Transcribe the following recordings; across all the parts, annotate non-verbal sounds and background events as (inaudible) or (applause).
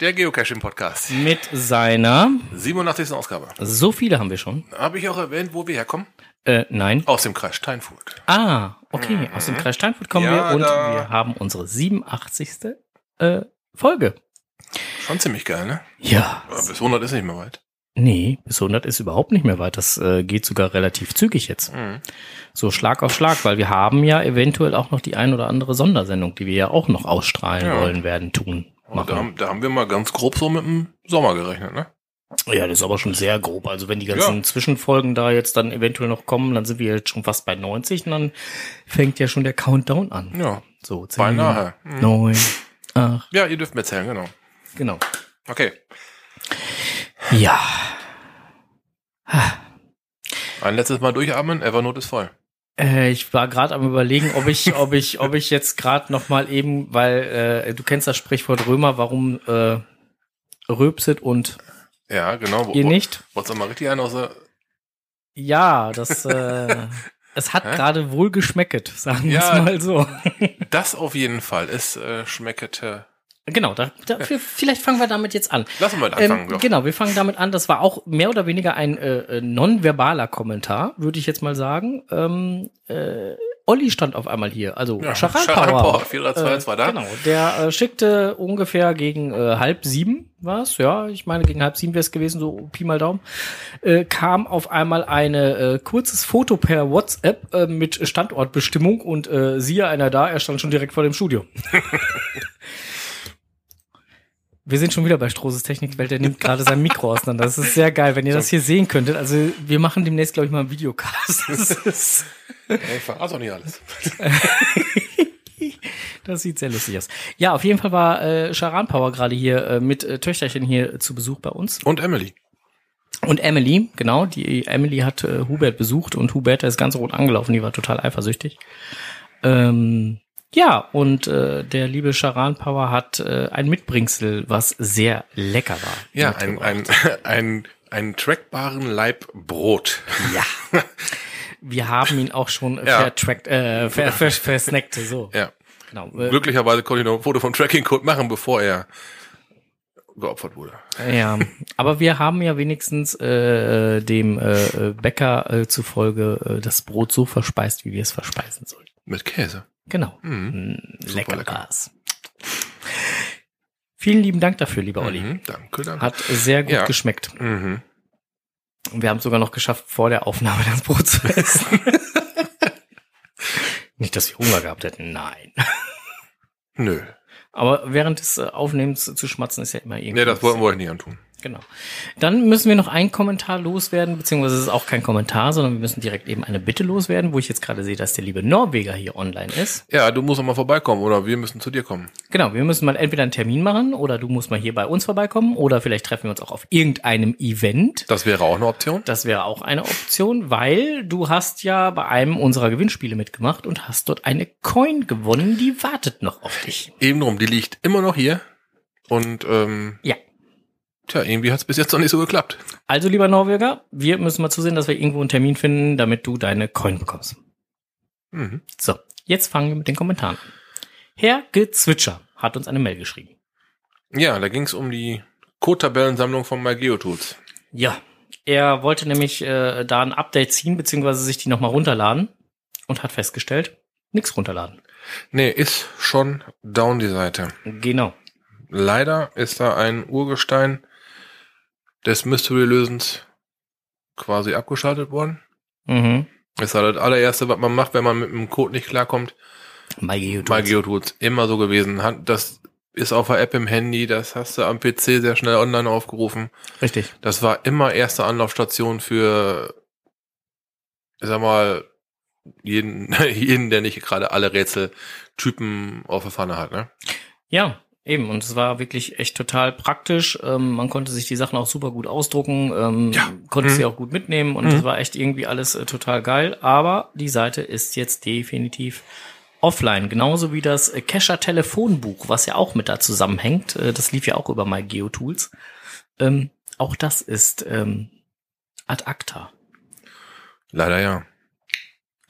Der Geocaching-Podcast. Mit seiner 87. Ausgabe. So viele haben wir schon. Habe ich auch erwähnt, wo wir herkommen? Äh, nein. Aus dem Kreis Steinfurt. Ah, okay. Aus dem Kreis Steinfurt kommen Ja, wir und da- wir haben unsere 87. Äh, Folge. Schon ziemlich geil, ne? Ja. Aber bis 100 ist nicht mehr weit. Nee, bis 100 ist überhaupt nicht mehr weit. Das äh, geht sogar relativ zügig jetzt. Mhm. So Schlag auf Schlag, weil wir haben ja eventuell auch noch die ein oder andere Sondersendung, die wir ja auch noch ausstrahlen Ja. wollen werden, tun. Und da, Machen. haben- da haben wir mal ganz grob so mit dem Sommer gerechnet, ne? Ja, das ist aber schon sehr grob. Also wenn die ganzen Ja. Zwischenfolgen da jetzt dann eventuell noch kommen, dann sind wir jetzt schon fast bei 90 und dann fängt ja schon der Countdown an. Ja, So, 10, beinahe. Mhm. 9, 8, Ja, ihr dürft mir erzählen, genau. genau. Okay. Ja. Ein letztes Mal durchatmen, Evernote ist voll. Äh, ich war gerade am überlegen, ob ich, (laughs) ob ich, ob ich jetzt gerade noch mal eben, weil äh, du kennst das Sprichwort Römer, warum äh, rülpset und Ja, genau. Wo- ihr wo- nicht? Wolltest du mal richtig einen aus der... Ja, das äh, (laughs) es hat gerade wohl geschmecket, sagen wir Ja. es mal so. Das auf jeden Fall. Es äh, schmeckete... Genau, da, da, vielleicht fangen wir damit jetzt an. Lass uns mal anfangen. Ähm, genau, wir fangen damit an. Das war auch mehr oder weniger ein äh, äh, nonverbaler Kommentar, würde ich jetzt mal sagen. Ähm, äh, Olli stand auf einmal hier, also Ja, Charan Charan Power. Power, 402 war da. Genau, der äh, schickte ungefähr gegen äh, halb sieben, was? Ja, ich meine gegen halb sieben wäre es gewesen, so Pi mal Daumen. Äh, kam auf einmal eine äh, kurzes Foto per WhatsApp äh, mit Standortbestimmung und äh, siehe einer da, er stand schon direkt vor dem Studio. (laughs) Wir sind schon wieder bei Strohses Technikwelt, der nimmt gerade sein Mikro auseinander. Das ist sehr geil, wenn ihr das hier sehen könntet. Also wir machen demnächst, glaube ich, mal einen Videocast. Das, ist, Ja, ich verrate doch nicht alles. (laughs) das sieht sehr lustig aus. Ja, auf jeden Fall war äh, Charan Power gerade hier äh, mit äh, Töchterchen hier zu Besuch bei uns. Und Emily. Und Emily, genau, die Emily hat äh, Hubert besucht und Hubert der ist ganz rot angelaufen, die war total eifersüchtig. Ähm, ja, und äh, der liebe Charan Power hat äh, ein Mitbringsel, was sehr lecker war. Ja, (laughs) ein, ein, ein, einen trackbaren Laib Brot. Ja. (laughs) Wir haben ihn auch schon Ja. vertrackt, äh, ver, ver, versnackt, so. Ja. Genau. Äh, Glücklicherweise konnte ich noch ein Foto vom Tracking-Code machen, bevor er geopfert wurde. Ja, aber wir haben ja wenigstens äh, dem äh, Bäcker äh, zufolge äh, das Brot so verspeist, wie wir es verspeisen sollen. Mit Käse. Genau. Mhm. Mm, lecker, lecker. Vielen lieben Dank dafür, lieber Olli. Mhm, danke, danke. Hat sehr gut Ja. geschmeckt. Mhm. Und wir haben es sogar noch geschafft, vor der Aufnahme das Brot zu essen. (laughs) Nicht, dass wir Hunger gehabt hätten, nein. Nö. Aber während des äh, Aufnehmens zu schmatzen ist ja immer irgendwie. Nee, das wollten wir euch nicht antun. Genau. Dann müssen wir noch einen Kommentar loswerden, beziehungsweise es ist auch kein Kommentar, sondern wir müssen direkt eben eine Bitte loswerden, wo ich jetzt gerade sehe, dass der liebe Norweger hier online ist. Ja, du musst noch mal vorbeikommen oder wir müssen zu dir kommen. Genau, wir müssen mal entweder einen Termin machen oder du musst mal hier bei uns vorbeikommen oder vielleicht treffen wir uns auch auf irgendeinem Event. Das wäre auch eine Option. Das wäre auch eine Option, weil du hast ja bei einem unserer Gewinnspiele mitgemacht und hast dort eine Coin gewonnen, die wartet noch auf dich. Eben drum, die liegt immer noch hier. Und ähm, Ja. Tja, irgendwie hat es bis jetzt noch nicht so geklappt. Also, lieber Norweger, wir müssen mal zusehen, dass wir irgendwo einen Termin finden, damit du deine Coin bekommst. Mhm. So, jetzt fangen wir mit den Kommentaren an. Herr Gezwitscher hat uns eine Mail geschrieben. Ja, da ging es um die Code-Tabellensammlung von MyGeoTools. Ja, er wollte nämlich äh, da ein Update ziehen, beziehungsweise sich die nochmal runterladen und hat festgestellt, nichts runterladen. Nee, ist schon down die Seite. Genau. Leider ist da ein Urgestein des Mystery-Lösens quasi abgeschaltet worden. Mhm. Das ist halt das allererste, was man macht, wenn man mit dem Code nicht klarkommt. MyGeoTools. Bei GeoTools immer so gewesen. Das ist auf der App im Handy, das hast du am PC sehr schnell online aufgerufen. Richtig. Das war immer erste Anlaufstation für, ich sag mal, jeden, (laughs) jeden, der nicht gerade alle Rätseltypen auf der Pfanne hat, ne? Ja, eben. Und es war wirklich echt total praktisch. Ähm, man konnte sich die Sachen auch super gut ausdrucken, ähm, Ja. konnte Mhm. sie auch gut mitnehmen und Mhm. es war echt irgendwie alles äh, total geil. Aber die Seite ist jetzt definitiv offline. Genauso wie das äh, Kescher Telefonbuch, was ja auch mit da zusammenhängt. Äh, das lief ja auch über MyGeoTools. Ähm, auch das ist ähm, ad acta. Leider ja.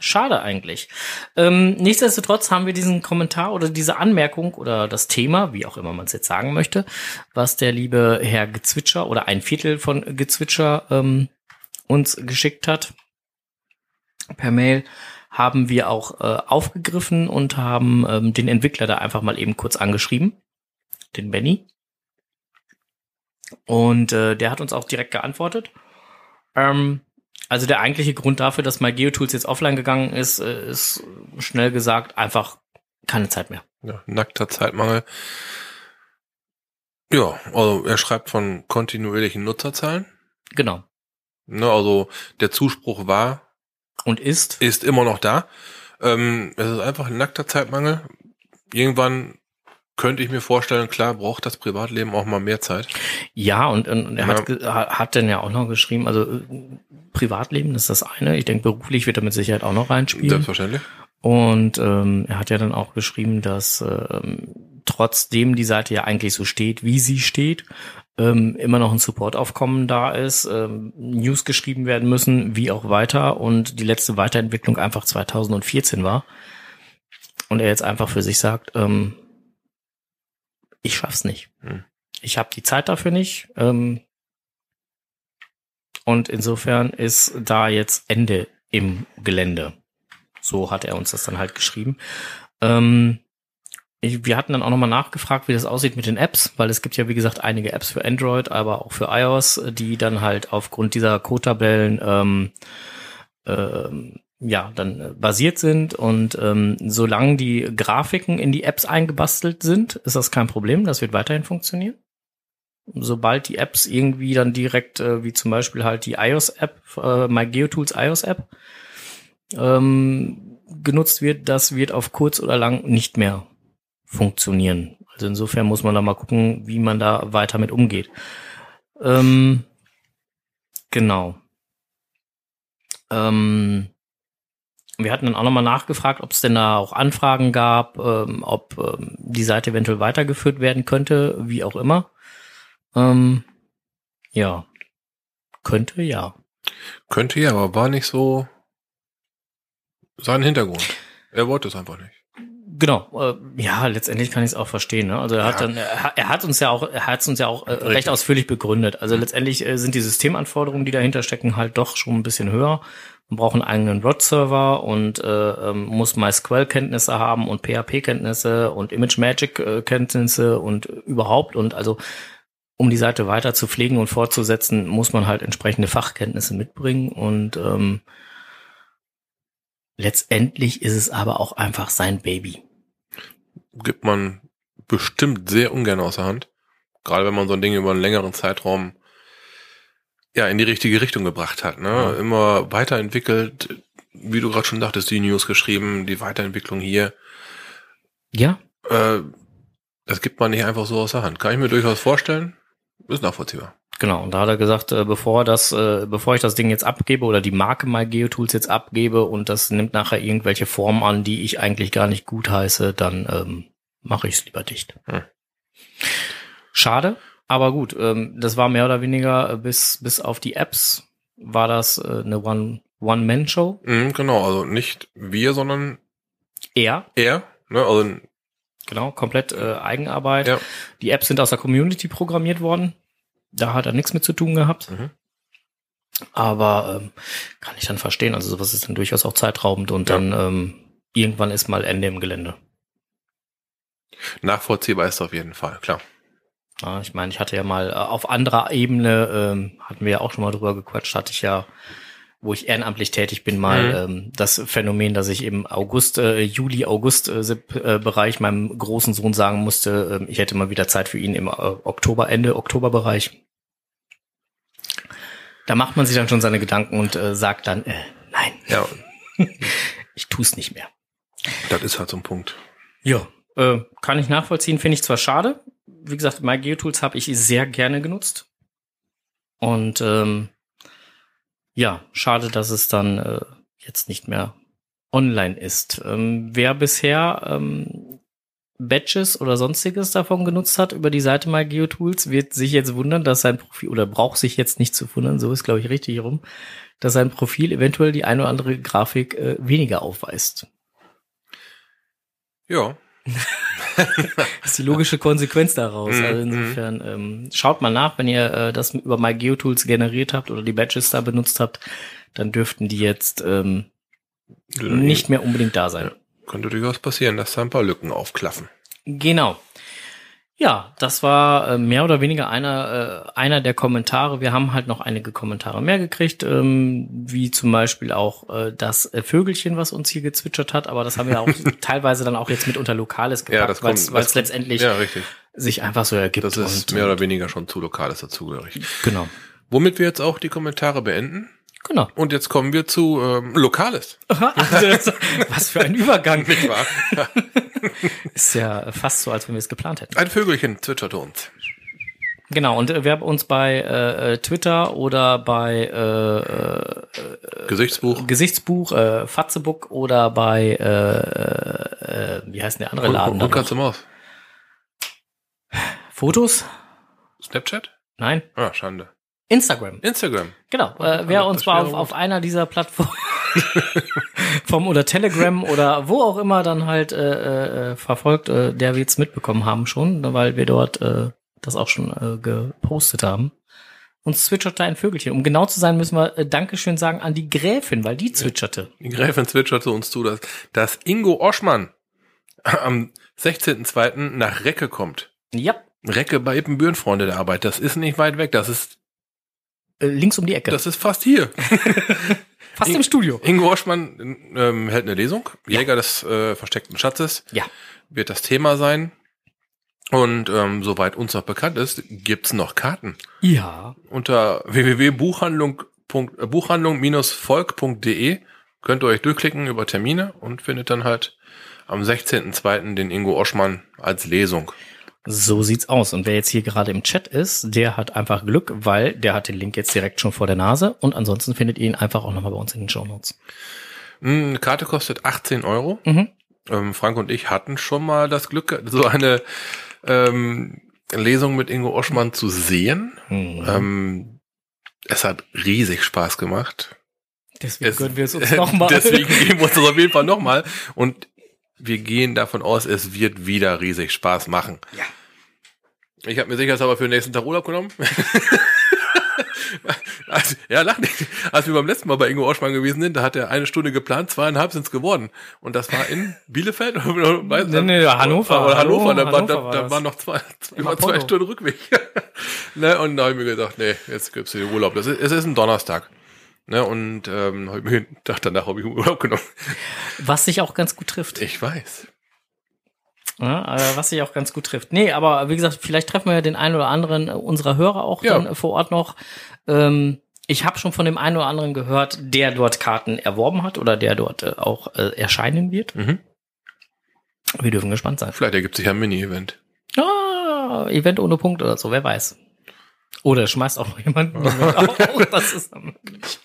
Schade eigentlich. Ähm, nichtsdestotrotz haben wir diesen Kommentar oder diese Anmerkung oder das Thema, wie auch immer man es jetzt sagen möchte, was der liebe Herr Gezwitscher oder ein Viertel von Gezwitscher ähm, uns geschickt hat per Mail, haben wir auch äh, aufgegriffen und haben ähm, den Entwickler da einfach mal eben kurz angeschrieben, den Benny. Und äh, der hat uns auch direkt geantwortet. Ähm, also der eigentliche Grund dafür, dass MyGeoTools jetzt offline gegangen ist, äh, ist schnell gesagt einfach keine Zeit mehr. Ja, nackter Zeitmangel. Ja, also er schreibt von kontinuierlichen Nutzerzahlen. Genau. Ne, also der Zuspruch war und ist ist immer noch da. Ähm, es ist einfach ein nackter Zeitmangel. Irgendwann könnte ich mir vorstellen, klar, braucht das Privatleben auch mal mehr Zeit. Ja, und, und er ja. hat, hat dann ja auch noch geschrieben, also äh, Privatleben ist das eine. Ich denke, beruflich wird er mit Sicherheit auch noch reinspielen. Selbstverständlich. Und ähm, er hat ja dann auch geschrieben, dass ähm, trotzdem die Seite ja eigentlich so steht, wie sie steht, ähm, immer noch ein Supportaufkommen da ist, ähm, News geschrieben werden müssen, wie auch weiter und die letzte Weiterentwicklung einfach 2014 war. Und er jetzt einfach für sich sagt, ähm, ich schaff's nicht. Hm. Ich habe die Zeit dafür nicht. Ähm, und insofern ist da jetzt Ende im Gelände. So hat er uns das dann halt geschrieben. Ähm, ich, wir hatten dann auch nochmal nachgefragt, wie das aussieht mit den Apps, weil es gibt ja, wie gesagt, einige Apps für Android, aber auch für iOS, die dann halt aufgrund dieser Code-Tabellen ähm, ähm, ja, dann äh, basiert sind und ähm, solange die Grafiken in die Apps eingebastelt sind, ist das kein Problem, das wird weiterhin funktionieren. Sobald die Apps irgendwie dann direkt, äh, wie zum Beispiel halt die iOS-App, äh, MyGeoTools iOS-App, ähm, genutzt wird, das wird auf kurz oder lang nicht mehr funktionieren. Also insofern muss man da mal gucken, wie man da weiter mit umgeht. Ähm, genau. Ähm, wir hatten dann auch nochmal nachgefragt, ob es denn da auch Anfragen gab, ähm, ob ähm, die Seite eventuell weitergeführt werden könnte, wie auch immer. Ähm, ja, könnte ja. Könnte ja, aber war nicht so sein Hintergrund. Er wollte es einfach nicht. Genau, äh, ja, letztendlich kann ich es auch verstehen. Ne? Also er hat dann, er, er hat uns ja auch, er hat uns ja auch äh, recht ausführlich begründet. Also letztendlich äh, sind die Systemanforderungen, die dahinter stecken, halt doch schon ein bisschen höher. Man braucht einen eigenen ROT-Server und äh, ähm, muss MySQL-Kenntnisse haben und PHP-Kenntnisse und ImageMagick-Kenntnisse und überhaupt. Und also um die Seite weiter zu pflegen und fortzusetzen, muss man halt entsprechende Fachkenntnisse mitbringen. Und ähm, letztendlich ist es aber auch einfach sein Baby. Gibt man bestimmt sehr ungern außer Hand. Gerade wenn man so ein Ding über einen längeren Zeitraum ja in die richtige Richtung gebracht hat. Ne? Ja. Immer weiterentwickelt, wie du gerade schon dachtest, die News geschrieben, die Weiterentwicklung hier. Ja. Äh, das gibt man nicht einfach so aus der Hand. Kann ich mir durchaus vorstellen. Ist nachvollziehbar. Genau, und da hat er gesagt, äh, bevor das, äh, bevor ich das Ding jetzt abgebe oder die Marke MyGeoTools jetzt abgebe und das nimmt nachher irgendwelche Formen an, die ich eigentlich gar nicht gut heiße, dann ähm, mache ich es lieber dicht. Hm. Schade, aber gut, ähm, das war mehr oder weniger äh, bis, bis auf die Apps war das äh, eine One, One-Man-Show. Mhm, genau, also nicht wir, sondern er. Er, ne, also Genau, komplett äh, Eigenarbeit. Ja. Die Apps sind aus der Community programmiert worden. Da hat er nichts mit zu tun gehabt. Mhm. Aber ähm, kann ich dann verstehen. Also sowas ist dann durchaus auch zeitraubend und ja. dann ähm, irgendwann ist mal Ende im Gelände. Nachvollziehbar ist auf jeden Fall, klar. Ja, ich meine, ich hatte ja mal äh, auf anderer Ebene, ähm, hatten wir ja auch schon mal drüber gequatscht, hatte ich ja, wo ich ehrenamtlich tätig bin, mal mhm. ähm, das Phänomen, dass ich im August, äh, Juli, August äh, äh, Bereich meinem großen Sohn sagen musste, äh, ich hätte mal wieder Zeit für ihn im äh, Oktober, Ende Oktoberbereich. Da macht man sich dann schon seine Gedanken und äh, sagt dann, äh, nein. Ja. (laughs) ich tu's nicht mehr. Das ist halt so ein Punkt. Ja, äh, kann ich nachvollziehen, finde ich zwar schade, wie gesagt, MyGeoTools habe ich sehr gerne genutzt. Und ähm, ja, schade, dass es dann äh, jetzt nicht mehr online ist. Ähm, wer bisher ähm, Badges oder sonstiges davon genutzt hat über die Seite MyGeoTools, wird sich jetzt wundern, dass sein Profil, oder braucht sich jetzt nicht zu wundern, so ist glaube ich richtig rum, dass sein Profil eventuell die eine oder andere Grafik äh, weniger aufweist. Ja. Das (laughs) ist die logische Konsequenz daraus. Mhm, Also insofern ähm, schaut mal nach, wenn ihr äh, das über MyGeoTools generiert habt oder die Badges da benutzt habt, dann dürften die jetzt ähm, nicht mehr unbedingt da sein. Könnte durchaus passieren, dass da ein paar Lücken aufklaffen. Genau. Ja, das war äh, mehr oder weniger einer, äh, einer der Kommentare. Wir haben halt noch einige Kommentare mehr gekriegt, ähm, wie zum Beispiel auch äh, das äh, Vögelchen, was uns hier gezwitschert hat, aber das haben wir auch (laughs) teilweise dann auch jetzt mit unter Lokales Ja, gepackt, das weil es letztendlich Ja, sich einfach so ergibt. Das ist und, mehr oder weniger schon zu Lokales dazugehörig. Genau. Womit wir jetzt auch die Kommentare beenden. Genau. Und jetzt kommen wir zu ähm, Lokales. Also, was für ein Übergang. (laughs) Nicht wahr? (laughs) Ist ja fast so, als wenn wir es geplant hätten. Ein Vögelchen zwitscherte uns. Genau, und äh, uns bei äh, äh, Twitter oder bei äh, Gesichtsbuch. Gesichtsbuch, äh, Fatzebook oder bei, äh, äh, wie heißt denn der andere Laden? Und, kannst du Maus. Fotos? Snapchat? Nein. Ah, Schande. Instagram. Instagram. Genau. Äh, wer uns mal auf, auf einer dieser Plattformen (laughs) vom oder Telegram oder wo auch immer dann halt äh, äh, verfolgt, äh, der wird's mitbekommen haben schon, weil wir dort äh, das auch schon äh, gepostet haben. Uns zwitscherte ein Vögelchen. Um genau zu sein, müssen wir äh, Dankeschön sagen an die Gräfin, weil die zwitscherte. Die Gräfin zwitscherte uns zu, dass, dass Ingo Oschmann am 16.02. nach Recke kommt. Ja, Recke bei Ippenbüren, Freunde der Arbeit. Das ist nicht weit weg. Das ist, äh, links um die Ecke. das ist fast hier. (laughs) Fast im Studio. Ingo Oschmann ähm, hält eine Lesung. Jäger des äh, versteckten Schatzes Ja. wird das Thema sein. Und ähm, soweit uns noch bekannt ist, gibt's noch Karten. Ja. Unter www.buchhandlung äh, könnt ihr euch durchklicken über Termine und findet dann halt am 16.02. den Ingo Oschmann als Lesung. So sieht's aus. Und wer jetzt hier gerade im Chat ist, der hat einfach Glück, weil der hat den Link jetzt direkt schon vor der Nase. Und ansonsten findet ihr ihn einfach auch nochmal bei uns in den Show Notes. Hm, Eine Karte kostet 18 Euro. Mhm. Ähm, Frank und ich hatten schon mal das Glück, so eine ähm, Lesung mit Ingo Oschmann zu sehen. Mhm. Ähm, es hat riesig Spaß gemacht. Deswegen Es- gönnen wir es uns (laughs) nochmal. Deswegen geben wir uns das auf jeden Fall nochmal. Und wir gehen davon aus, es wird wieder riesig Spaß machen. Ja. Ich habe mir sicher aber für den nächsten Tag Urlaub genommen. (laughs) also, ja, lach nicht. Als wir beim letzten Mal bei Ingo Oschmann gewesen sind, da hat er eine Stunde geplant, zweieinhalb sind's geworden. Und das war in (laughs) Bielefeld? Oder, weiß- Nee, nee, Hannover. Oder Hannover, Hallo, da, war, Hannover da, war da waren noch zwei, über zwei. Stunden Rückweg. (laughs) ne, und da habe ich mir gesagt, nee, jetzt gibt's hier Urlaub. Das ist, es ist ein Donnerstag. Ne, und ähm, hab ich mir gedacht, danach habe ich Urlaub genommen. Was sich auch ganz gut trifft. Ich weiß. Ja, äh, was sich auch ganz gut trifft. Nee, aber wie gesagt, vielleicht treffen wir ja den einen oder anderen unserer Hörer auch Ja. dann äh, vor Ort noch. Ähm, ich habe schon von dem einen oder anderen gehört, der dort Karten erworben hat oder der dort äh, auch äh, erscheinen wird. Mhm. Wir dürfen gespannt sein. Vielleicht ergibt sich ja ein Mini-Event. Ah, Event ohne Punkt oder so, wer weiß. Oder schmeißt auch noch jemanden. (laughs) auf. Das ist dann möglich.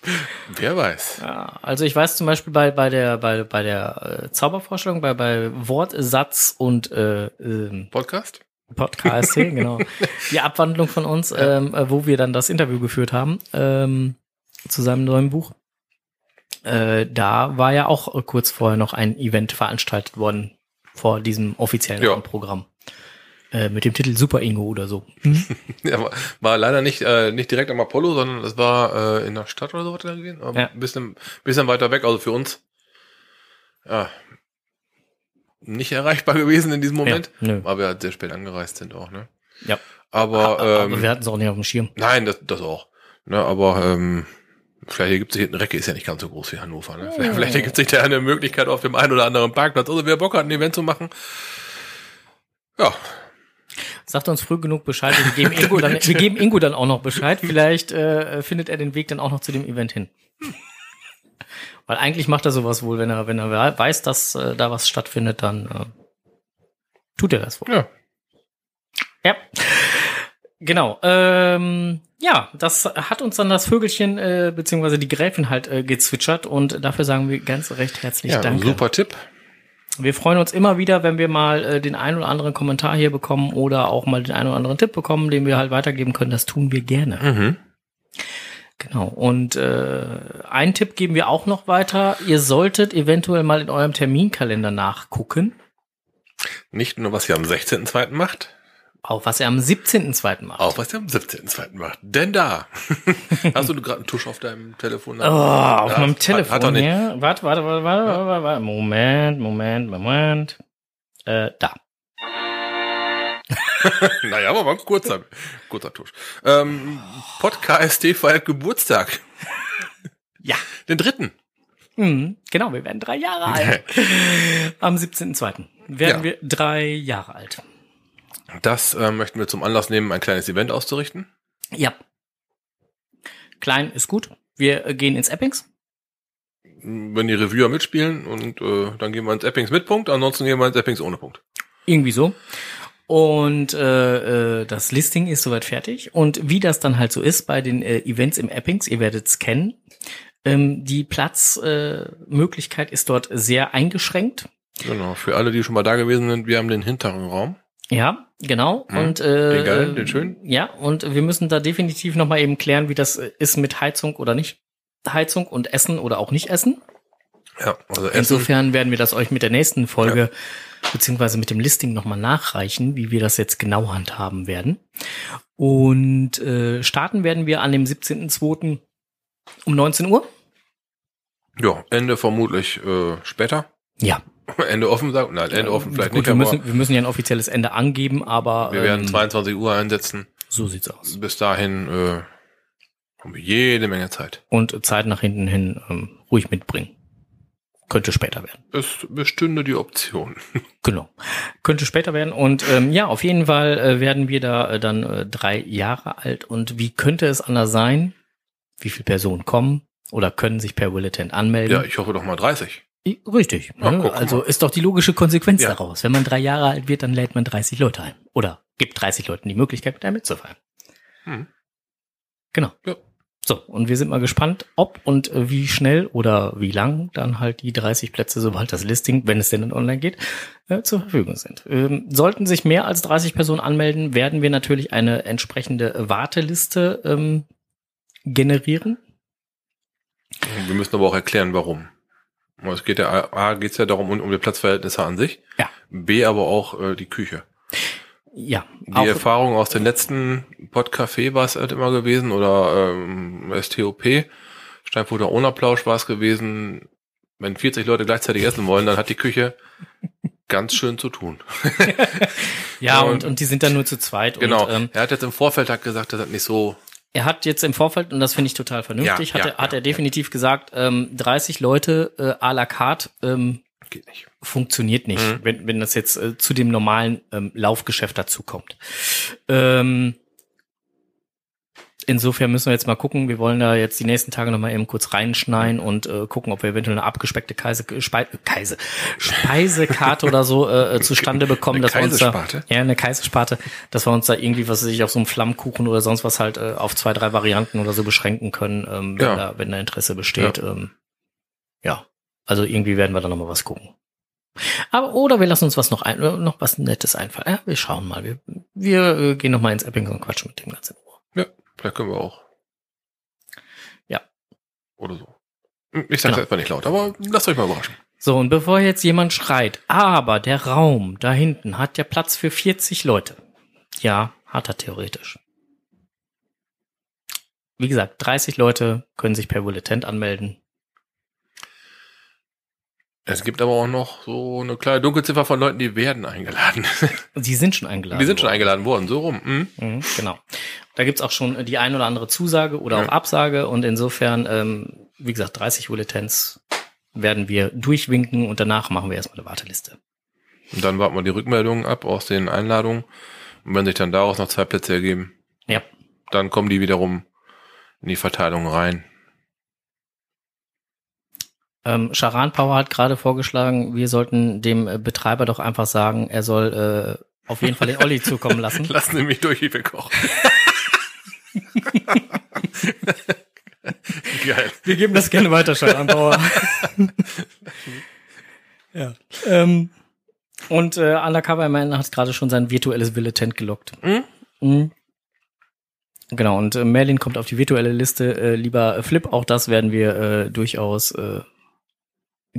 Wer weiß. Ja, also ich weiß zum Beispiel bei, bei der, bei, bei der äh, Zaubervorstellung, bei, bei Wort, Satz und äh, ähm, Podcast? Podcast, (laughs) genau. Die Abwandlung von uns, ähm, äh, wo wir dann das Interview geführt haben ähm, zu seinem neuen Buch. Äh, da war ja auch kurz vorher noch ein Event veranstaltet worden vor diesem offiziellen Ja. Programm. Äh, mit dem Titel Super Ingo oder so. (laughs) Ja, war, war leider nicht, äh, nicht direkt am Apollo, sondern es war äh, in der Stadt oder so er gesehen. Aber Ja. Ein bisschen, bisschen weiter weg, also für uns. Ja. Nicht erreichbar (laughs) gewesen in diesem Moment. Ja, nö. weil wir halt sehr spät angereist sind auch, ne? Ja. Aber, aber ähm, wir hatten es auch nicht auf dem Schirm. nein, das, das auch. Ne, aber ähm, vielleicht ergibt sich, eine Recke ist ja nicht ganz so groß wie Hannover, ne? Vielleicht, vielleicht ergibt sich da eine Möglichkeit auf dem einen oder anderen Parkplatz. Also wer Bock hat, ein Event zu machen. Ja, Sagt uns früh genug Bescheid. Wir geben (laughs) Ingo dann, wir geben Ingo dann auch noch Bescheid. Vielleicht äh, findet er den Weg dann auch noch zu dem Event hin. Weil eigentlich macht er sowas wohl, wenn er, wenn er weiß, dass äh, da was stattfindet, dann äh, tut er das wohl. ja. Ja. Genau. Ähm, ja, das hat uns dann das Vögelchen äh, beziehungsweise die Gräfin halt äh, gezwitschert und dafür sagen wir ganz recht herzlich ja Danke. super Tipp. Wir freuen uns immer wieder, wenn wir mal äh, den einen oder anderen Kommentar hier bekommen oder auch mal den einen oder anderen Tipp bekommen, den wir halt weitergeben können. Das tun wir gerne. Mhm. Genau. Und äh, einen Tipp geben wir auch noch weiter. Ihr solltet eventuell mal in eurem Terminkalender nachgucken. Nicht nur, was ihr am 16.2. macht, Auch was ihr am 17.2. macht. auch was ihr am 17.2. macht. Denn da (laughs) hast du gerade einen Tusch auf deinem Telefon. Oh, auf Ja, meinem hat- Telefon. Hat er ja. Warte, warte, warte, warte, warte, warte. Moment, Moment, Moment. Äh, da. (laughs) Naja, aber mal ein kurzer, kurzer Tusch. Ähm, Podcast feiert Geburtstag. (laughs) Ja. Den dritten. Mhm, genau, wir werden drei Jahre alt. Am 17.2. werden Ja. wir drei Jahre alt. Das äh, möchten wir zum Anlass nehmen, ein kleines Event auszurichten. Ja. Klein ist gut. Wir äh, gehen ins Eppings. Wenn die Reviewer mitspielen und äh, dann gehen wir ins Eppings mit Punkt, ansonsten gehen wir ins Eppings ohne Punkt. Irgendwie so. Und äh, äh, das Listing ist soweit fertig. Und wie das dann halt so ist bei den äh, Events im Eppings, ihr werdet es kennen, ähm, die Platzmöglichkeit äh, ist dort sehr eingeschränkt. Genau, für alle, die schon mal da gewesen sind, wir haben den hinteren Raum. Ja, genau. Mhm. Und äh, Den äh, den schönen? Ja, und wir müssen da definitiv noch mal eben klären, wie das äh, ist mit Heizung oder nicht Heizung und Essen oder auch nicht Essen. Ja, also Essen. Insofern werden wir das euch mit der nächsten Folge beziehungsweise mit dem Listing nochmal nachreichen, wie wir das jetzt genau handhaben werden. Und äh, starten werden wir an dem 17.02. um 19 Uhr. Ja, Ende vermutlich äh, später. Ja, (laughs) Ende offen sagen. Nein, Ende offen vielleicht Gut, nicht, wir müssen, wir müssen ja ein offizielles Ende angeben, aber wir werden ähm, 22 Uhr einsetzen. so sieht's aus. Bis dahin äh, haben wir jede Menge Zeit. Und Zeit nach hinten hin ähm, ruhig mitbringen. Könnte später werden. Es bestünde die Option. (laughs) Genau. Könnte später werden. Und ähm, ja, auf jeden Fall äh, werden wir da äh, dann äh, drei Jahre alt. Und wie könnte es anders sein? Wie viele Personen kommen oder können sich per Willetent anmelden? Ja, ich hoffe doch mal 30. Richtig. Ja, ne? also ist doch die logische Konsequenz Ja. daraus. Wenn man drei Jahre alt wird, dann lädt man 30 Leute ein. Oder gibt 30 Leuten die Möglichkeit, mit einem mitzufeiern. Hm. Genau. Ja. So, und wir sind mal gespannt, ob und äh, wie schnell oder wie lang dann halt die 30 Plätze, sobald das Listing, wenn es denn dann online geht, äh, zur Verfügung sind. Ähm, sollten sich mehr als 30 Personen anmelden, werden wir natürlich eine entsprechende Warteliste ähm, generieren. Wir müssen aber auch erklären, warum. Es geht ja, A, geht es ja darum, um, um die Platzverhältnisse an sich. Ja. B, aber auch äh, die Küche. Ja, Die Erfahrung aus den letzten Podcafé war es halt immer gewesen oder ähm, STOP, Steinfurter Ohnerplausch war es gewesen. Wenn 40 Leute gleichzeitig essen wollen, dann hat die Küche ganz schön zu tun. (laughs) ja und- und, und die sind dann nur zu zweit. Genau. Und, ähm, er hat jetzt im Vorfeld hat gesagt, das hat nicht so. Er hat jetzt im Vorfeld, und das finde ich total vernünftig, Ja, hat, ja, er, hat ja, er definitiv gesagt, ähm, 30 Leute äh, à la carte ähm, Geht nicht. funktioniert nicht, Mhm. wenn, wenn das jetzt äh, zu dem normalen ähm, Laufgeschäft dazukommt. Ähm, insofern müssen wir jetzt mal gucken. Wir wollen da jetzt die nächsten Tage noch mal eben kurz reinschneiden und äh, gucken, ob wir eventuell eine abgespeckte Kaise, Spei, Kaise, Speisekarte oder so äh, äh, zustande bekommen. Dass wir uns da, ja, eine Kaisersparte, dass wir uns da irgendwie, was weiß ich, auf so einem Flammkuchen oder sonst was halt äh, auf zwei, drei Varianten oder so beschränken können, ähm, wenn, Ja. da, wenn da Interesse besteht. Ja. Ähm, ja, also irgendwie werden wir da noch mal was gucken. Aber oder wir lassen uns was noch ein, äh, noch was Nettes einfallen. Ja, wir schauen mal. Wir, wir äh, gehen noch mal ins Epping und quatschen mit dem ganzen Ohr. Ja, vielleicht können wir auch. Ja. Oder so. Ich sage Genau. einfach nicht laut, aber lasst euch mal überraschen. So, und bevor jetzt jemand schreit, aber der Raum da hinten hat ja Platz für 40 Leute. Ja, hat er theoretisch. Wie gesagt, 30 Leute können sich per Bulletin anmelden. Es gibt aber auch noch so eine kleine Dunkelziffer von Leuten, die werden eingeladen. (laughs) Die sind schon eingeladen. die sind schon worden. eingeladen worden, so rum. Hm? Mhm, genau. Da gibt's auch schon die ein oder andere Zusage oder Ja. auch Absage und insofern, ähm, wie gesagt, 30 Bulletins werden wir durchwinken und danach machen wir erstmal eine Warteliste. Und dann warten wir die Rückmeldungen ab aus den Einladungen. Und wenn sich dann daraus noch zwei Plätze ergeben, Ja. dann kommen die wiederum in die Verteilung rein. Ähm, Charan Power hat gerade vorgeschlagen, wir sollten dem äh, Betreiber doch einfach sagen, er soll äh, auf jeden Fall den Olli zukommen lassen. (laughs) Lassen Sie mich durch, ich will kochen. (laughs) Geil. Wir geben das gerne weiter, Charan Power. (laughs) Ja. Ähm, und äh, Undercover Man hat gerade schon sein virtuelles Villetent gelockt. Hm? Mhm. Genau, und äh, Merlin kommt auf die virtuelle Liste. Äh, lieber Flip, auch das werden wir äh, durchaus äh,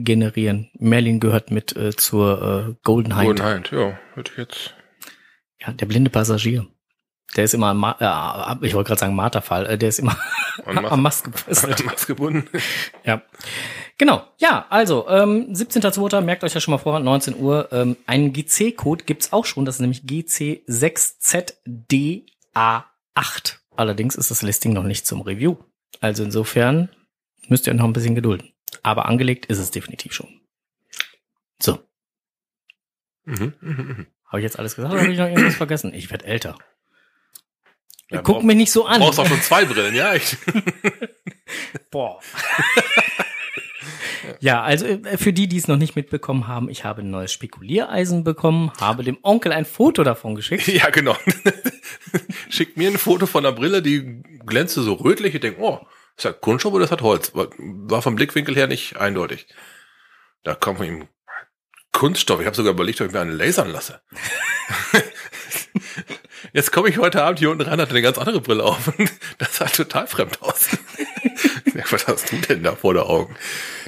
generieren. Merlin gehört mit äh, zur äh, Golden Hind. Golden Hind, ja, hätte ich jetzt. Ja, der blinde Passagier. Der ist immer, am Ma äh, ich wollte gerade sagen Marterfall, äh, der ist immer Mas- (laughs) am Mast gefesselt. An Mast gebunden. Ja. Genau. Ja, also, ähm, 17.02. merkt euch ja schon mal vor, 19 Uhr. Ähm, einen GC-Code gibt's auch schon, das ist nämlich GC6ZDA8. Allerdings ist das Listing noch nicht zum Review. Also insofern müsst ihr noch ein bisschen gedulden. Aber angelegt ist es definitiv schon. So, Mhm, mhm, mhm. habe ich jetzt alles gesagt oder habe ich noch irgendwas vergessen? Ich werde älter. Ja, Guck mich nicht so an. Du brauchst auch schon zwei Brillen, ja? Ich, (laughs) Boah. ja, also äh, für die, die es noch nicht mitbekommen haben, ich habe ein neues Spekuliereisen bekommen, habe dem Onkel ein Foto davon geschickt. (laughs) ja, genau. (laughs) Schickt mir ein Foto von einer Brille, die glänzte so rötlich. Ich denke, oh, ist das Kunststoff oder ist das Holz? War- vom Blickwinkel her nicht eindeutig. Da kommt von ihm Kunststoff. Ich habe sogar überlegt, ob ich mir einen lasern lasse. (laughs) Jetzt komme ich heute Abend hier unten rein, hatte eine ganz andere Brille auf. (laughs) Das sah total fremd aus. (laughs) Ja, Was hast du denn da vor der Augen?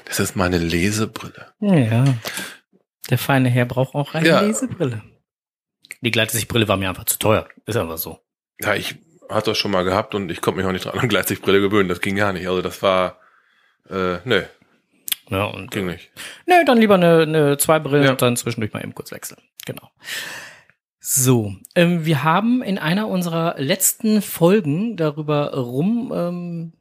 Das ist meine Lesebrille. Ja. Der feine Herr braucht auch eine Ja. Lesebrille. Die Gleitsichtbrille war mir einfach zu teuer. Ist einfach so. Ja, ich hatte das schon mal gehabt und ich konnte mich auch nicht dran an Gleitsichtbrille gewöhnen. Das ging gar nicht. Also das war, äh, nö, Ja, und ging nicht. Nö, dann lieber eine, eine zwei Brillen Ja. und dann zwischendurch mal eben kurz wechseln. Genau. So, ähm, wir haben in einer unserer letzten Folgen darüber rum ähm,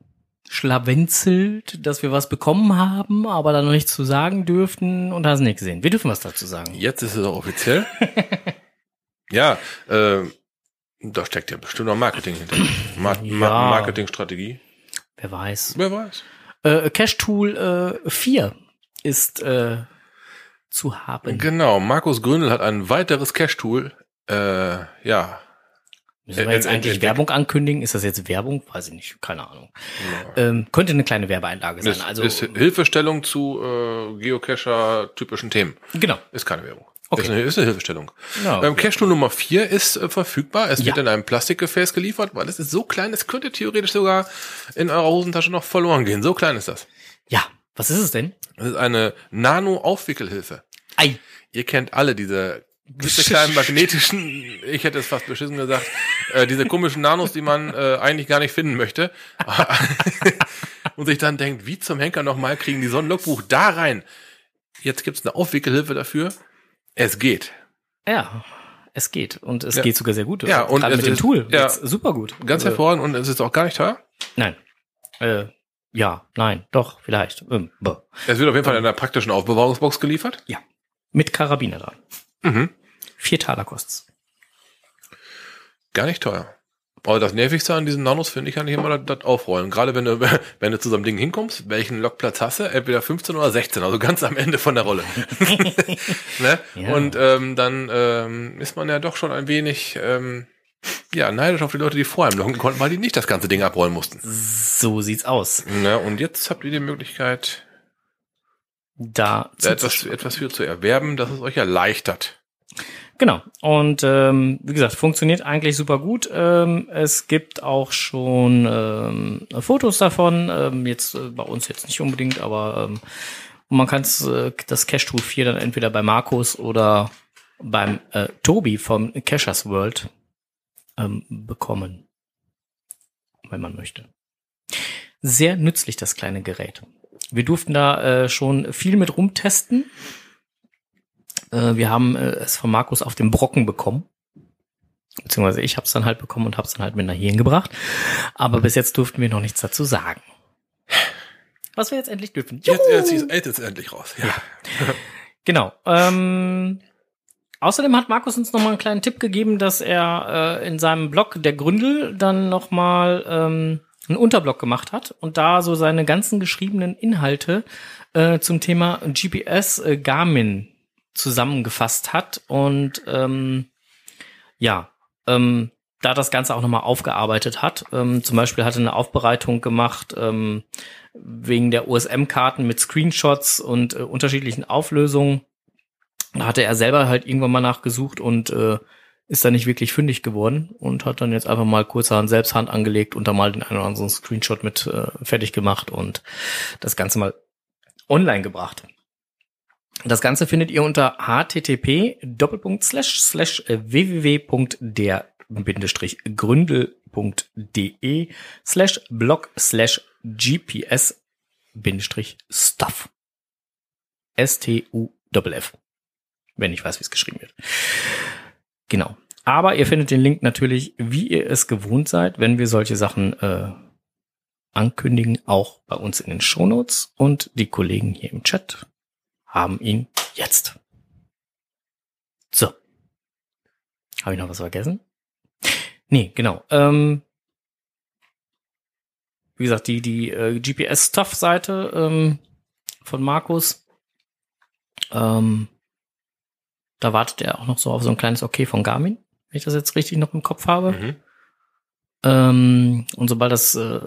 schlawenzelt, dass wir was bekommen haben, aber da noch nichts zu sagen dürften und hast nicht gesehen. Wir dürfen was dazu sagen. Jetzt ist es auch offiziell. (laughs) ja, äh, da steckt ja bestimmt noch Marketing hinter. Ma Ja. Ma Marketingstrategie. Wer weiß. Wer weiß. Äh, Cash Tool äh, 4 ist äh, zu haben. Genau, Markus Gründel hat ein weiteres Cash-Tool. Äh, ja. Müssen wir jetzt eigentlich ent- Werbung ankündigen? Ist das jetzt Werbung? Weiß ich nicht, keine Ahnung. Ähm, könnte eine kleine Werbeeinlage sein. Ist, Also ist Hilfestellung zu äh, Geocacher-typischen Themen. genau. Ist keine Werbung. Okay. Ist, eine, ist eine Hilfestellung. Ja, Ähm, Cache-Tool Nummer 4 ist äh, verfügbar. Es Ja. wird in einem Plastikgefäß geliefert, weil es ist so klein, es könnte theoretisch sogar in eurer Hosentasche noch verloren gehen. So klein ist das. ja, was ist es denn? Es ist eine Nano-Aufwickelhilfe. Ei. Ihr kennt alle diese kleinen magnetischen, ich hätte es fast beschissen gesagt, äh, diese komischen Nanos, die man äh, eigentlich gar nicht finden möchte. (laughs) Und sich dann denkt, wie zum Henker nochmal kriegen die so ein Logbuch da rein. Jetzt gibt's eine Aufwickelhilfe dafür. Es geht. Ja, es geht. Und es Ja. geht sogar sehr gut. Ja, und Gerade mit dem ist- Tool. ja. Super gut. Ganz Also, hervorragend und es ist auch gar nicht teuer. Nein. Äh, ja, nein, doch, vielleicht. Ähm. Es wird auf jeden Fall in einer praktischen Aufbewahrungsbox geliefert. ja. Mit Karabiner dran. Mhm. Vier Taler kostet's. Gar nicht teuer. Aber das Nervigste an diesen Nanos finde ich eigentlich immer das, das Aufrollen. Gerade wenn du, (laughs) wenn du zu so einem Ding hinkommst, welchen Lokplatz hast du? Entweder 15 oder 16, also ganz am Ende von der Rolle. (laughs) (laughs) ne? Ja. Und ähm, dann ähm, ist man ja doch schon ein wenig ähm, ja, neidisch auf die Leute, die vorher locken konnten, weil die nicht das ganze Ding abrollen mussten. So sieht's aus. Ne? Und jetzt habt ihr die Möglichkeit, Da etwas, etwas für zu erwerben, das es euch erleichtert. Genau. Und ähm, wie gesagt, funktioniert eigentlich super gut. Ähm, es gibt auch schon ähm, Fotos davon. Ähm, jetzt äh, bei uns jetzt nicht unbedingt, aber ähm, man kann äh, das Cash Tool 4 dann entweder bei Markus oder beim äh, Tobi vom Cashers World ähm, bekommen, wenn man möchte. Sehr nützlich das kleine Gerät. Wir durften da äh, schon viel mit rumtesten. Äh, wir haben äh, es von Markus auf dem Brocken bekommen. Beziehungsweise ich habe es dann halt bekommen und habe es dann halt mit nach hierhin gebracht. Aber bis jetzt durften wir noch nichts dazu sagen. Was wir jetzt endlich dürfen. Jetzt, Juhu! jetzt, jetzt, jetzt ist es endlich raus. Ja. (laughs) Genau. Ähm, außerdem hat Markus uns noch mal einen kleinen Tipp gegeben, dass er äh, in seinem Blog der Gründel dann noch mal ähm, einen Unterblog gemacht hat und da so seine ganzen geschriebenen Inhalte äh, zum Thema GPS äh, Garmin zusammengefasst hat und ähm, ja, ähm, da das Ganze auch nochmal aufgearbeitet hat. Ähm, zum Beispiel hat er eine Aufbereitung gemacht ähm, wegen der USM-Karten mit Screenshots und äh, unterschiedlichen Auflösungen Da hatte er selber halt irgendwann mal nachgesucht und äh, ist da nicht wirklich fündig geworden und hat dann jetzt einfach mal kurzerhand selbst Hand angelegt und da mal den einen oder anderen Screenshot mit äh, fertig gemacht und das Ganze mal online gebracht. Das Ganze findet ihr unter http www.der-gründel.de slash blog slash gps stuff. S-T-U-F-F. Wenn ich weiß, wie es geschrieben wird. Genau. Aber ihr findet den Link natürlich, wie ihr es gewohnt seid, wenn wir solche Sachen äh, ankündigen, auch bei uns in den Shownotes. Und die Kollegen hier im Chat haben ihn jetzt. So. Habe ich noch was vergessen? Nee, genau. Ähm, wie gesagt, die, die äh, GPS-Stuff-Seite ähm, von Markus, ähm, da wartet er auch noch so auf so ein kleines Okay von Garmin, wenn ich das jetzt richtig noch im Kopf habe. Mhm. Ähm, und sobald das äh,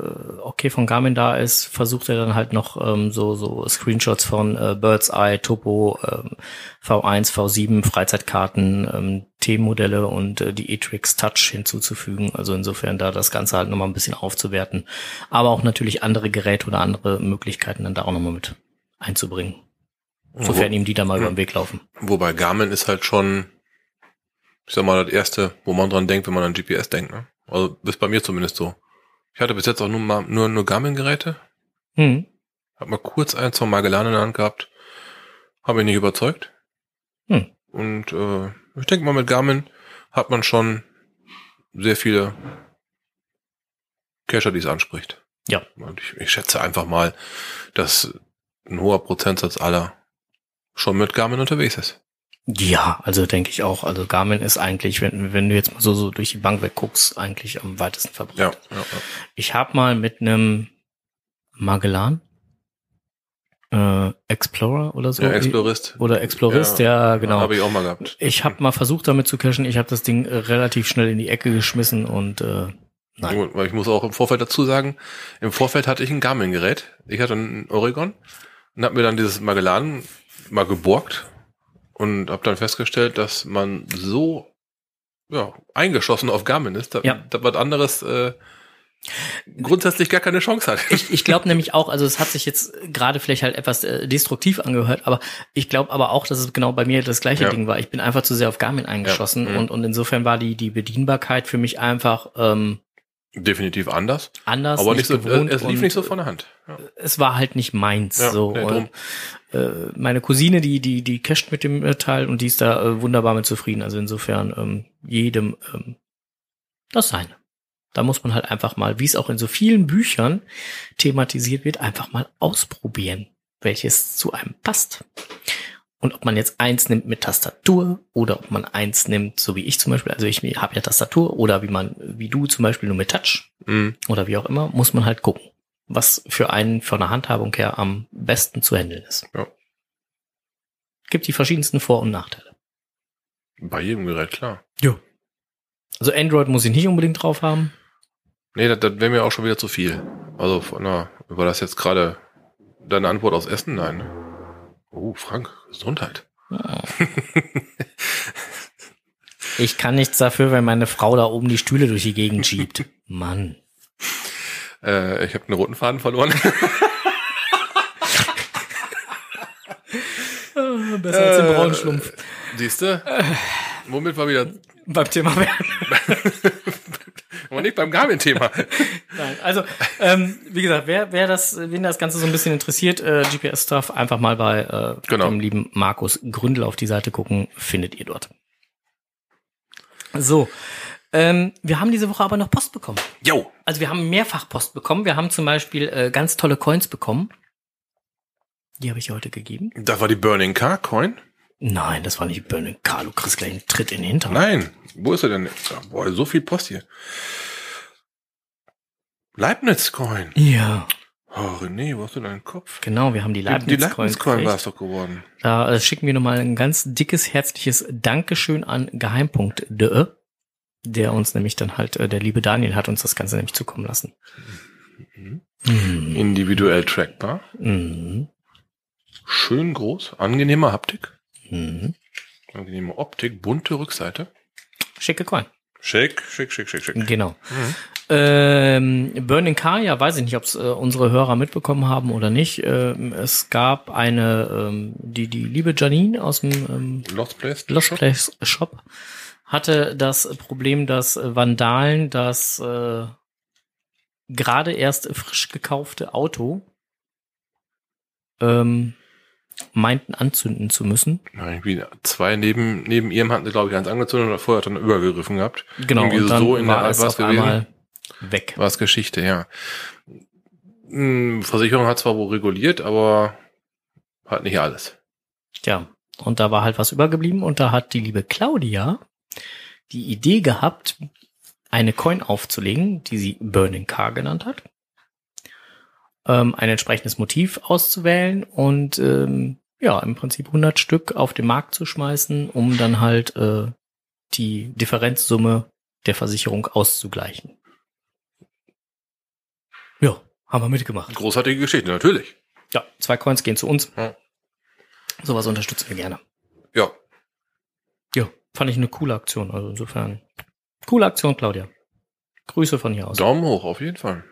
Okay von Garmin da ist, versucht er dann halt noch ähm, so, so Screenshots von äh, Bird's Eye, Topo, ähm, V1, V7, Freizeitkarten, ähm, T-Modelle und äh, die E-Trix Touch hinzuzufügen. Also insofern da das Ganze halt nochmal ein bisschen aufzuwerten. Aber auch natürlich andere Geräte oder andere Möglichkeiten dann da auch nochmal mit einzubringen. Sofern ihm die da mal über den Weg laufen. Wobei Garmin ist halt schon, ich sag mal, das erste, wo man dran denkt, wenn man an GPS denkt, ne? Also ist bei mir zumindest so. Ich hatte bis jetzt auch nur, mal, nur, nur Garmin-Geräte. Hm. Hab mal kurz eins von Magellan in der Hand gehabt. Habe mich nicht überzeugt. Hm. Und äh, ich denke mal, mit Garmin hat man schon sehr viele Cacher, die es anspricht. Ja. Und ich, ich schätze einfach mal, dass ein hoher Prozentsatz aller schon mit Garmin unterwegs ist. Ja, also denke ich auch. Also Garmin ist eigentlich, wenn, wenn du jetzt mal so, so durch die Bank wegguckst, eigentlich am weitesten verbreitet. Ja, ja, ja. Ich habe mal mit einem Magellan äh, Explorer oder so. Ja, Explorist. Oder Explorist, ja, genau. Habe ich auch mal gehabt. Ich habe mal versucht damit zu cachen. Ich habe das Ding äh, relativ schnell in die Ecke geschmissen und äh, nein. Gut, Weil ich muss auch im Vorfeld dazu sagen, im Vorfeld hatte ich ein Garmin-Gerät. Ich hatte ein Oregon und habe mir dann dieses Magellan mal geborgt und habe dann festgestellt, dass man so ja, eingeschossen auf Garmin ist, da, Ja. da was anderes äh, grundsätzlich gar keine Chance hat. Ich, ich glaube nämlich auch, also es hat sich jetzt gerade vielleicht halt etwas äh, destruktiv angehört, aber ich glaube aber auch, dass es genau bei mir das gleiche Ja. Ding war. Ich bin einfach zu sehr auf Garmin eingeschossen Ja, mhm. und, und insofern war die, die Bedienbarkeit für mich einfach ähm, Definitiv anders, anders. aber nicht so, gewohnt es lief nicht so von der Hand. Ja. Es war halt nicht meins. So. nee, und, äh, meine Cousine, die, die, die casht mit dem äh, Teil und die ist da äh, wunderbar mit zufrieden. Also insofern ähm, jedem ähm, das Seine. Da muss man halt einfach mal, wie es auch in so vielen Büchern thematisiert wird, einfach mal ausprobieren, welches zu einem passt. Und ob man jetzt eins nimmt mit Tastatur oder ob man eins nimmt, so wie ich zum Beispiel, also ich habe ja Tastatur oder wie man, wie du zum Beispiel nur mit Touch Mhm. oder wie auch immer, muss man halt gucken, was für einen von der Handhabung her am besten zu handeln ist. Ja. Gibt die verschiedensten Vor- und Nachteile. Bei jedem Gerät, klar. Also Android muss ich nicht unbedingt drauf haben. Nee, das, das wäre mir auch schon wieder zu viel. Also von na, war das jetzt gerade deine Antwort aus Essen? Nein. Oh, Frank, Gesundheit. (laughs) Ich kann nichts dafür, wenn meine Frau da oben die Stühle durch die Gegend schiebt. Mann. Äh, ich habe einen roten Faden verloren. (laughs) Besser als den Braunschlumpf. Siehst du? Womit war wieder, Beim Thema werden. (laughs) aber nicht beim Garmin-Thema. (laughs) Nein, also ähm, wie gesagt, wer, wer das, wen das Ganze so ein bisschen interessiert, äh, GPS-Stuff, einfach mal bei äh, Genau. dem lieben Markus Gründel auf die Seite gucken, findet ihr dort. So, ähm, wir haben diese Woche aber noch Post bekommen. Jo. Also wir haben mehrfach Post bekommen. Wir haben zum Beispiel äh, ganz tolle Coins bekommen. Die habe ich heute gegeben. Das war die Burning Car Coin? Nein, das war nicht Burning Car. Du kriegst gleich einen Tritt in den Hintern. Nein. Wo ist er denn? Boah, so viel Post hier. Leibniz Coin. Ja, Oh, René, wo hast du deinen Kopf? genau. Wir haben die Die Leibniz-Coin Leibniz Coin war es doch geworden. Da äh, schicken wir nochmal ein ganz dickes, herzliches Dankeschön an geheim.de, der uns nämlich dann halt, äh, der liebe Daniel hat uns das Ganze nämlich zukommen lassen. Mhm. Mhm. Individuell trackbar. Mhm. Schön groß. Angenehmer Haptik. Mhm. Angenehme Optik, bunte Rückseite. Schicke Coin. Schick, schick, schick, schick, schick. Genau. Ähm, Burning Car, ja, weiß ich nicht, ob es äh, unsere Hörer mitbekommen haben oder nicht. Ähm, es gab eine, ähm, die, die liebe Janine aus dem ähm, Lost Place. Lost Place Shop hatte das Problem, dass Vandalen das äh, gerade erst frisch gekaufte Auto ähm, meinten anzünden zu müssen. Ja, irgendwie zwei neben, neben ihrem hatten sie, glaube ich, eins angezündet und vorher hat dann übergegriffen gehabt. Genau, Irgendwie und dann so in der war Art es auf einmal weg. War es Geschichte, ja. Hm, Versicherung hat zwar wohl reguliert, aber hat nicht alles. Ja, und da war halt was übergeblieben und da hat die liebe Claudia die Idee gehabt, eine Coin aufzulegen, die sie Burning Car genannt hat, ähm, ein entsprechendes Motiv auszuwählen und ähm, ja, im Prinzip 100 Stück auf den Markt zu schmeißen, um dann halt äh, die Differenzsumme der Versicherung auszugleichen. Ja, haben wir mitgemacht. Großartige Geschichte, natürlich. Ja, zwei Coins gehen zu uns. Ja. Sowas unterstützen wir gerne. Ja. Fand ich eine coole Aktion. Also insofern. Coole Aktion, Claudia. Grüße von hier aus. Daumen hoch, auf jeden Fall.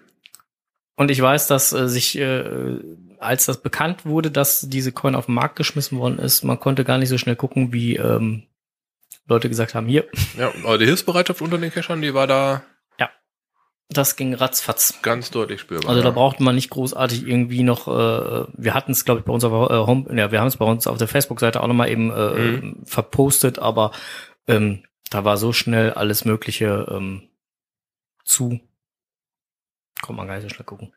Und ich weiß, dass äh, sich, äh, als das bekannt wurde, dass diese Coin auf den Markt geschmissen worden ist, man konnte gar nicht so schnell gucken, wie ähm, Leute gesagt haben, hier, Ja, aber die Hilfsbereitschaft unter den Cachern, die war da das ging ratzfatz. ganz deutlich spürbar. Also da brauchte man nicht großartig irgendwie noch, äh, wir hatten es, glaube ich, bei uns auf der äh, Home, ja, wir haben es bei uns auf der Facebook-Seite auch nochmal eben äh, Mhm. verpostet, aber ähm, da war so schnell alles Mögliche ähm, zu. Kann man gar nicht so schnell gucken.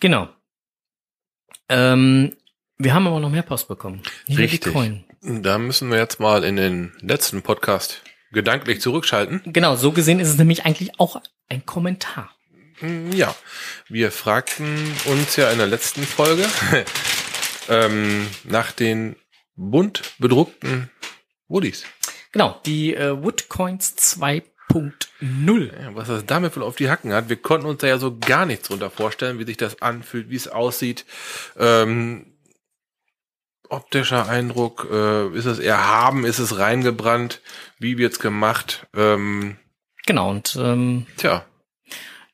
Genau. Ähm, wir haben aber noch mehr Post bekommen. Nicht Richtig. Coin. Da müssen wir jetzt mal in den letzten Podcast gedanklich zurückschalten. Genau, so gesehen ist es nämlich eigentlich auch ein Kommentar. Hm, Ja, wir fragten uns ja in der letzten Folge (laughs) ähm, nach den bunt bedruckten Woodies. Genau, die äh, Woodcoins 2.0. Ja, was das damit wohl auf die Hacken hat, wir konnten uns da ja so gar nichts drunter vorstellen, wie sich das anfühlt, wie es aussieht. Ähm, optischer Eindruck, äh, ist es erhaben, ist es reingebrannt, wie wird's gemacht? Ähm, Genau, und ähm, tja,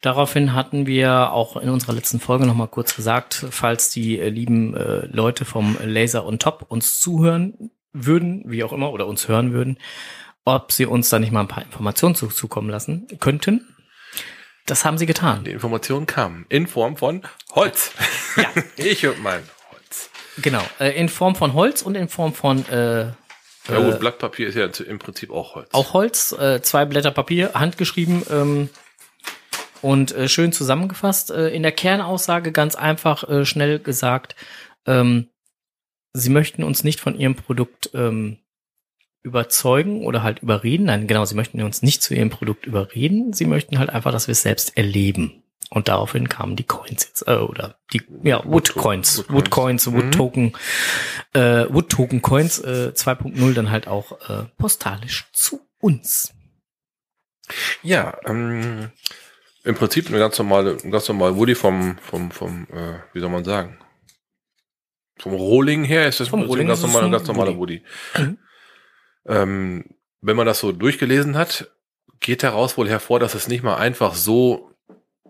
Daraufhin hatten wir auch in unserer letzten Folge noch mal kurz gesagt, falls die äh, lieben äh, Leute vom Laser on Top uns zuhören würden, wie auch immer, oder uns hören würden, ob sie uns da nicht mal ein paar Informationen zu, zukommen lassen könnten. Das haben sie getan. die Informationen kamen in Form von Holz. Ja. (laughs) ich und mein Holz. Genau, äh, in Form von Holz und in Form von äh, Ja gut, Blattpapier ist ja im Prinzip auch Holz. auch Holz, äh, zwei Blätter Papier, handgeschrieben ähm, und äh, schön zusammengefasst. Äh, in der Kernaussage ganz einfach, äh, schnell gesagt, ähm, sie möchten uns nicht von ihrem Produkt ähm, überzeugen oder halt überreden. Nein, genau, sie möchten uns nicht zu ihrem Produkt überreden. Sie möchten halt einfach, dass wir es selbst erleben. Und daraufhin kamen die Coins jetzt, äh, oder die, ja, Wood Coins, Wood Coins. Wood Mhm. Token, äh, Wood Token Coins äh, 2.0 dann halt auch äh, postalisch zu uns. Ja, ähm, im Prinzip eine ganz normale, ganz normale Woody vom, vom, vom, äh, wie soll man sagen? Vom Rolling her ist das Vom Rolling ein ganz normaler, ein ganz normaler Woody. Mhm. Ähm, wenn man das so durchgelesen hat, geht daraus wohl hervor, dass es nicht mal einfach so,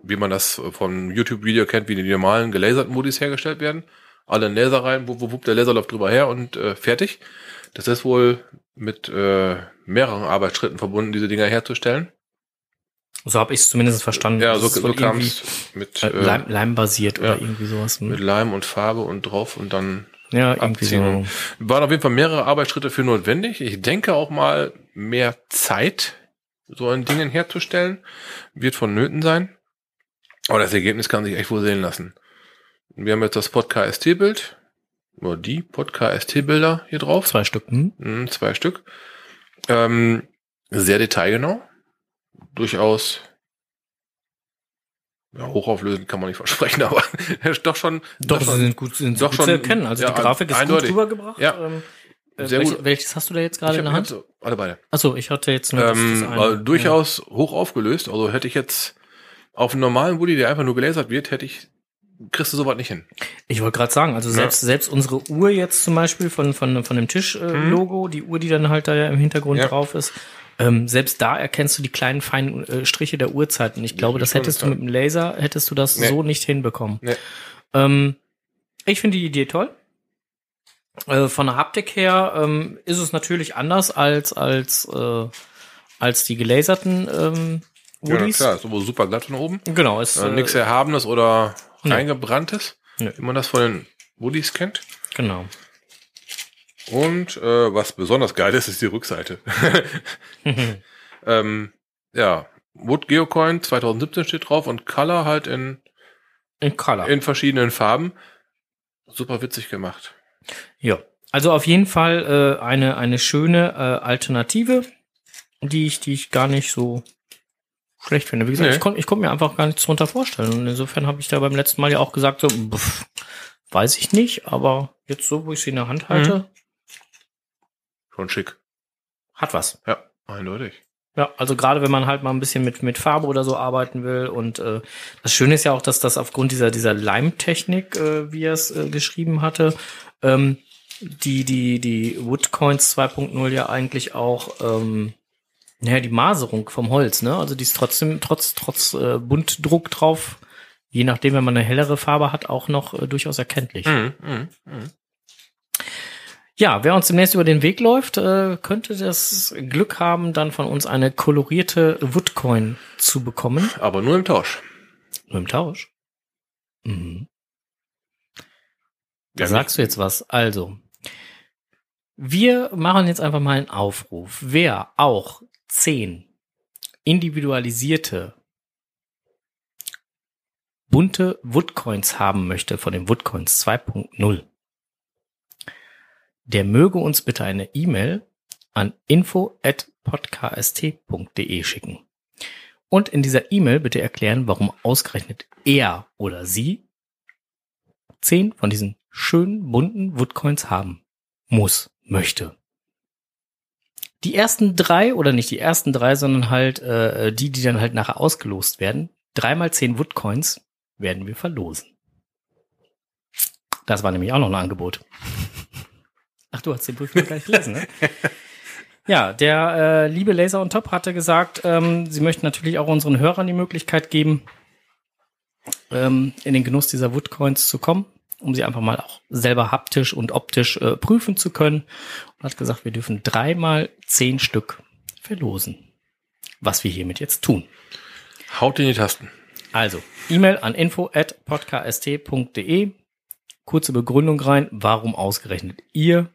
wie man das vom YouTube-Video kennt, wie die normalen gelaserten Woodies hergestellt werden. Alle in Laser rein, wupp, wupp, wupp, der Laser läuft drüber her und äh, fertig. Das ist wohl mit äh, mehreren Arbeitsschritten verbunden, diese Dinger herzustellen. So habe ich es zumindest verstanden. Ja, so, so kam irgendwie, es mit, äh, äh, Leim, Leimbasiert ja. oder irgendwie sowas. mit Leim und Farbe und drauf und dann ja, irgendwie abziehen. so. waren auf jeden Fall mehrere Arbeitsschritte für notwendig. Ich denke auch mal mehr Zeit, so ein Dingen herzustellen, wird vonnöten sein. Aber das Ergebnis kann sich echt wohl sehen lassen. Wir haben jetzt das Pod-KST-Bild, oder die Pod-KST-Bilder hier drauf. Zwei Stück. Hm? Mhm, zwei Stück. Ähm, sehr detailgenau. Durchaus ja, hochauflösend kann man nicht (laughs) versprechen, aber doch schon. Doch, schon, sie sind gut, sind doch gut schon- zu erkennen. Also ja, die Grafik ist eindeutig. gut rübergebracht. Ja. Ähm, äh, Sehr welche, gut. Welches hast du da jetzt gerade in der Hand? so, alle beide. Achso, ich hatte jetzt nur das, das Ähm, eine. aber durchaus hoch aufgelöst. Also hätte ich jetzt auf einen normalen Woody, der einfach nur gelasert wird, hätte ich kriegst du sowas nicht hin. Ich wollte gerade sagen, also selbst, selbst unsere Uhr jetzt zum Beispiel von, von, von dem Tisch-Logo, die Uhr, die dann halt da ja im Hintergrund Ja. drauf ist, ähm, selbst da erkennst du die kleinen feinen äh, Striche der Uhrzeiten. Ich glaube, das hättest du mit dem Laser, hättest du das Nee. so nicht hinbekommen. Nee. Ähm, ich finde die Idee toll. Äh, von der Haptik her ähm, ist es natürlich anders als als äh, als die gelaserten ähm, Ja, Woodies. klar, ist aber super glatt von oben. genau, ist Äh, äh, Nichts Erhabenes oder Nee. reingebranntes, Nee. wie man das von den Woodies kennt. genau. Und äh, was besonders geil ist, ist die Rückseite. (laughs) (laughs) ähm, ja, Wood Geocoin 2017 steht drauf und Color halt in, In Color. in verschiedenen Farben. Super witzig gemacht. Ja, also auf jeden Fall äh, eine eine schöne äh, Alternative, die ich die ich gar nicht so schlecht finde. Wie gesagt, Nee. ich konnte ich konnte mir einfach gar nichts drunter vorstellen. Und insofern habe ich da beim letzten Mal ja auch gesagt, so, pff, weiß ich nicht, aber jetzt so, wo ich sie in der Hand halte, Schon schick. hat was. Ja, eindeutig. Ja, also gerade wenn man halt mal ein bisschen mit, mit Farbe oder so arbeiten will. Und äh, das Schöne ist ja auch, dass das aufgrund dieser, dieser Leimtechnik, äh, wie er es äh, geschrieben hatte, ähm, die, die, die Woodcoins 2.0 ja eigentlich auch, ähm, naja, die Maserung vom Holz, ne? Also die ist trotzdem, trotz, trotz äh, Buntdruck drauf, je nachdem, wenn man eine hellere Farbe hat, auch noch äh, durchaus erkenntlich. Mhm, mhm, mhm. Ja, wer uns demnächst über den Weg läuft, äh, könnte das Glück haben, dann von uns eine kolorierte Woodcoin zu bekommen. Aber nur im Tausch. Nur im Tausch. Mhm. Da Ja, sagst du jetzt was. Also, wir machen jetzt einfach mal einen Aufruf. Wer auch zehn individualisierte bunte Woodcoins haben möchte von den Woodcoins 2.0, der möge uns bitte eine E-Mail an info@podkst.de schicken. Und in dieser E-Mail bitte erklären, warum ausgerechnet er oder sie zehn von diesen schönen bunten Woodcoins haben muss, möchte. Die ersten drei, oder nicht die ersten drei, sondern halt äh, die, die dann halt nachher ausgelost werden, dreimal zehn Woodcoins werden wir verlosen. Das war nämlich auch noch ein Angebot. Ach, du hast den Brief noch gleich gelesen, ne? (laughs) Ja, der äh, liebe Laser on Top hatte gesagt, ähm, sie möchten natürlich auch unseren Hörern die Möglichkeit geben, ähm, in den Genuss dieser Woodcoins zu kommen, um sie einfach mal auch selber haptisch und optisch äh, prüfen zu können. Und hat gesagt, wir dürfen dreimal zehn Stück verlosen. Was wir hiermit jetzt tun. Haut in die Tasten. Also, E-Mail an info@podcast.de. Kurze Begründung rein, warum ausgerechnet ihr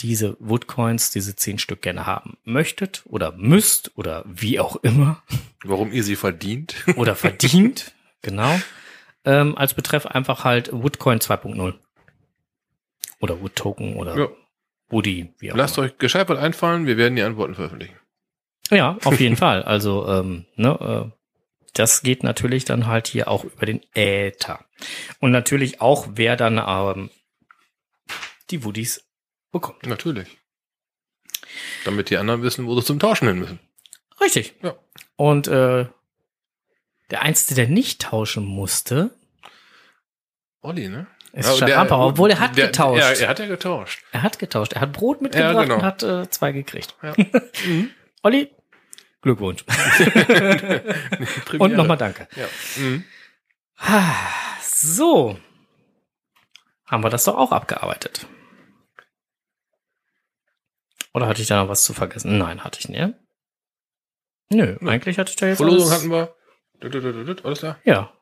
diese Woodcoins, diese zehn Stück gerne haben möchtet oder müsst oder wie auch immer Warum ihr sie verdient. oder verdient, (laughs) genau. Ähm, als Betreff einfach halt Woodcoin 2.0 oder Wood Token oder Ja. Woody, wie auch Lasst immer. euch gescheit was einfallen, wir werden die Antworten veröffentlichen. Ja, auf jeden (laughs) Fall. Also, ähm, ne, äh, das geht natürlich dann halt hier auch über den Äther. Und natürlich auch, wer dann ähm, die Woodies bekommt. Natürlich. Damit die anderen wissen, wo sie zum Tauschen hin müssen. Richtig. Ja. Und äh, der Einzige, der nicht tauschen musste, Olli, ne? ist Ja, Sharapa, obwohl er hat der- getauscht. Ja, er hat ja getauscht. er hat getauscht. Er hat Brot mitgebracht Ja, genau. und hat äh, zwei gekriegt. Ja. (laughs) Olli, Glückwunsch. (laughs) (laughs) und nochmal danke. Ja. Mhm. So. Haben wir das doch auch abgearbeitet. Oder hatte ich da noch was zu vergessen? Nein, hatte ich nicht. Nö, eigentlich hatte ich da jetzt Verlosung hatten wir. Alles klar. Ja.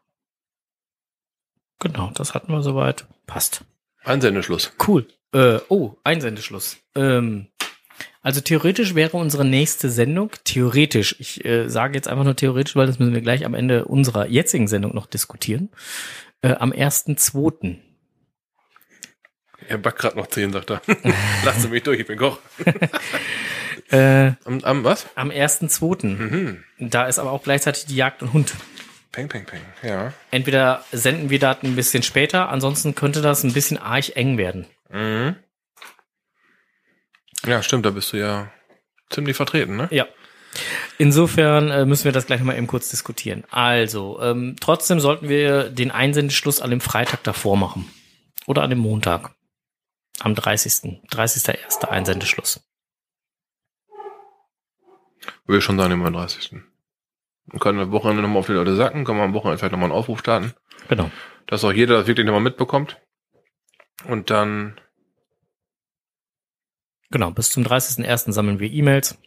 Genau, das hatten wir soweit. Passt. Einsendeschluss. Cool. Äh, oh, Einsendeschluss. Ähm, also theoretisch wäre unsere nächste Sendung, theoretisch, ich äh, sage jetzt einfach nur theoretisch, weil das müssen wir gleich am Ende unserer jetzigen Sendung noch diskutieren, äh, am 1.2. Er backt gerade noch 10, sagt er. (laughs) Lass mich durch, ich bin Koch. (laughs) Äh, Am, am was? am 1.2. Mhm. Da ist aber auch gleichzeitig die Jagd und Hund. Peng, peng, peng. Ja. Entweder senden wir das ein bisschen später, ansonsten könnte das ein bisschen arg eng werden. Mhm. Ja, stimmt, da bist du ja ziemlich vertreten, ne? Ja. Insofern äh, müssen wir das gleich mal eben kurz diskutieren. Also, ähm, trotzdem sollten wir den Einsendeschluss an dem Freitag davor machen. Oder an dem Montag. Am 30. 30.01. Einsendeschluss. Will schon sein, immer 30. Man kann am Wochenende nochmal auf die Leute sacken, kann man am Wochenende vielleicht nochmal einen Aufruf starten, Genau. dass auch jeder das wirklich nochmal mitbekommt. Und dann, Genau, bis zum 30.01. sammeln wir E-Mails.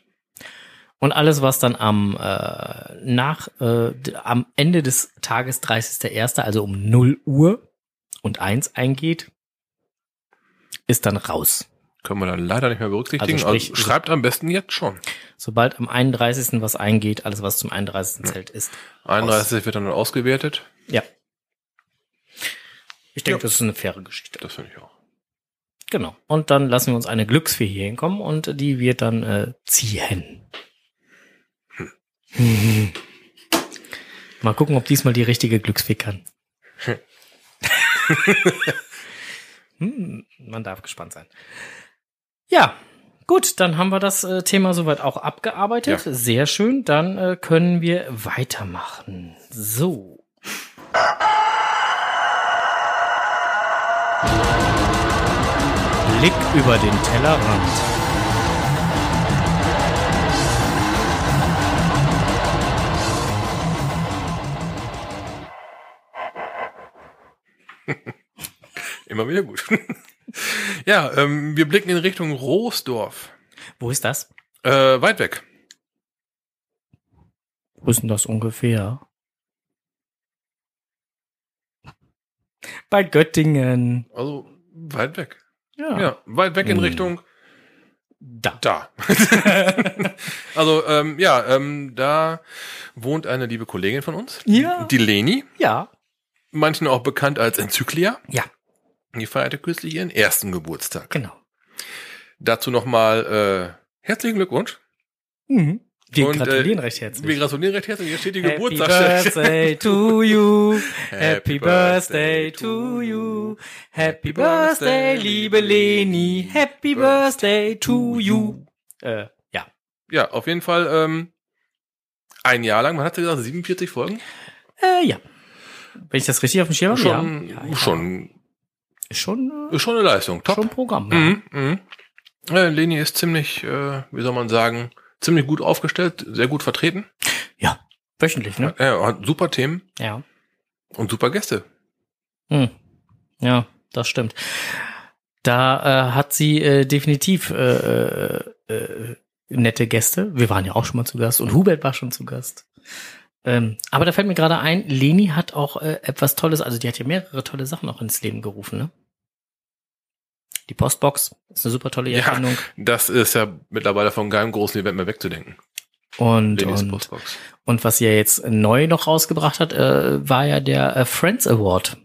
Und alles, was dann am, äh, nach, äh, am Ende des Tages 30.01., also um 0 Uhr und 1 eingeht, ist dann raus. Können wir dann leider nicht mehr berücksichtigen. Also Also, sprich- schreibt am besten jetzt schon. Sobald am 31. was eingeht, alles, was zum 31. zählt, ist 31 wird dann ausgewertet. Ja. Ich denke, Ja. das ist eine faire Geschichte. Das finde ich auch. Genau. Und dann lassen wir uns eine Glücksfee hier hinkommen und die wird dann äh, ziehen. Hm. (laughs) Mal gucken, ob diesmal die richtige Glücksfee kann. hm, (laughs) man darf gespannt sein. Ja, gut, dann haben wir das äh, Thema soweit auch abgearbeitet. Ja. Sehr schön. Dann äh, können wir weitermachen. So. Blick über den Tellerrand. (laughs) (laughs) Immer wieder gut. (laughs) ja, ähm, wir blicken in Richtung Roosdorf. Wo ist das? Äh, weit weg. Wo ist denn das ungefähr? Bei Göttingen. Also weit weg. Ja. Ja, weit weg in Hm. Richtung Da. da. (laughs) also ähm, ja, ähm, da wohnt eine liebe Kollegin von uns, Ja. die Leni, Ja. manchen auch bekannt als Enzyklia. Ja, Die feierte kürzlich ihren ersten Geburtstag. genau. Dazu nochmal äh, herzlichen Glückwunsch. Mhm. Wir Und, gratulieren äh, recht herzlich. Wir gratulieren recht herzlich. Hier steht die Happy birthday (laughs) to you. Happy birthday to you. Happy birthday, liebe Leni. Happy birthday to you. Äh, ja. Ja, auf jeden Fall ähm, ein Jahr lang. Man hat gesagt 47 Folgen. Äh, ja. Wenn ich das richtig auf dem Schirm habe? Schon, ja. Ja, ja. schon, Ist schon, äh, ist schon eine Leistung. Top. schon Programm. Ja. Mhm, mhm. Äh, Leni ist ziemlich, äh, wie soll man sagen, ziemlich gut aufgestellt, sehr gut vertreten. ja. Wöchentlich, ne? Er hat super Themen Ja. und super Gäste. Hm. Ja, das stimmt. Da äh, hat sie äh, definitiv äh, äh, äh, nette Gäste. Wir waren ja auch schon mal zu Gast und Hubert war schon zu Gast. Ähm, aber da fällt mir gerade ein, Leni hat auch äh, etwas Tolles, also die hat ja mehrere tolle Sachen auch ins Leben gerufen, ne? Die Postbox ist eine super tolle Ja. Erfindung. Das ist ja mittlerweile von keinem großen Event mehr wegzudenken. Und, Lenis und, Postbox. und was sie ja jetzt neu noch rausgebracht hat, äh, war ja der äh, Friends Award.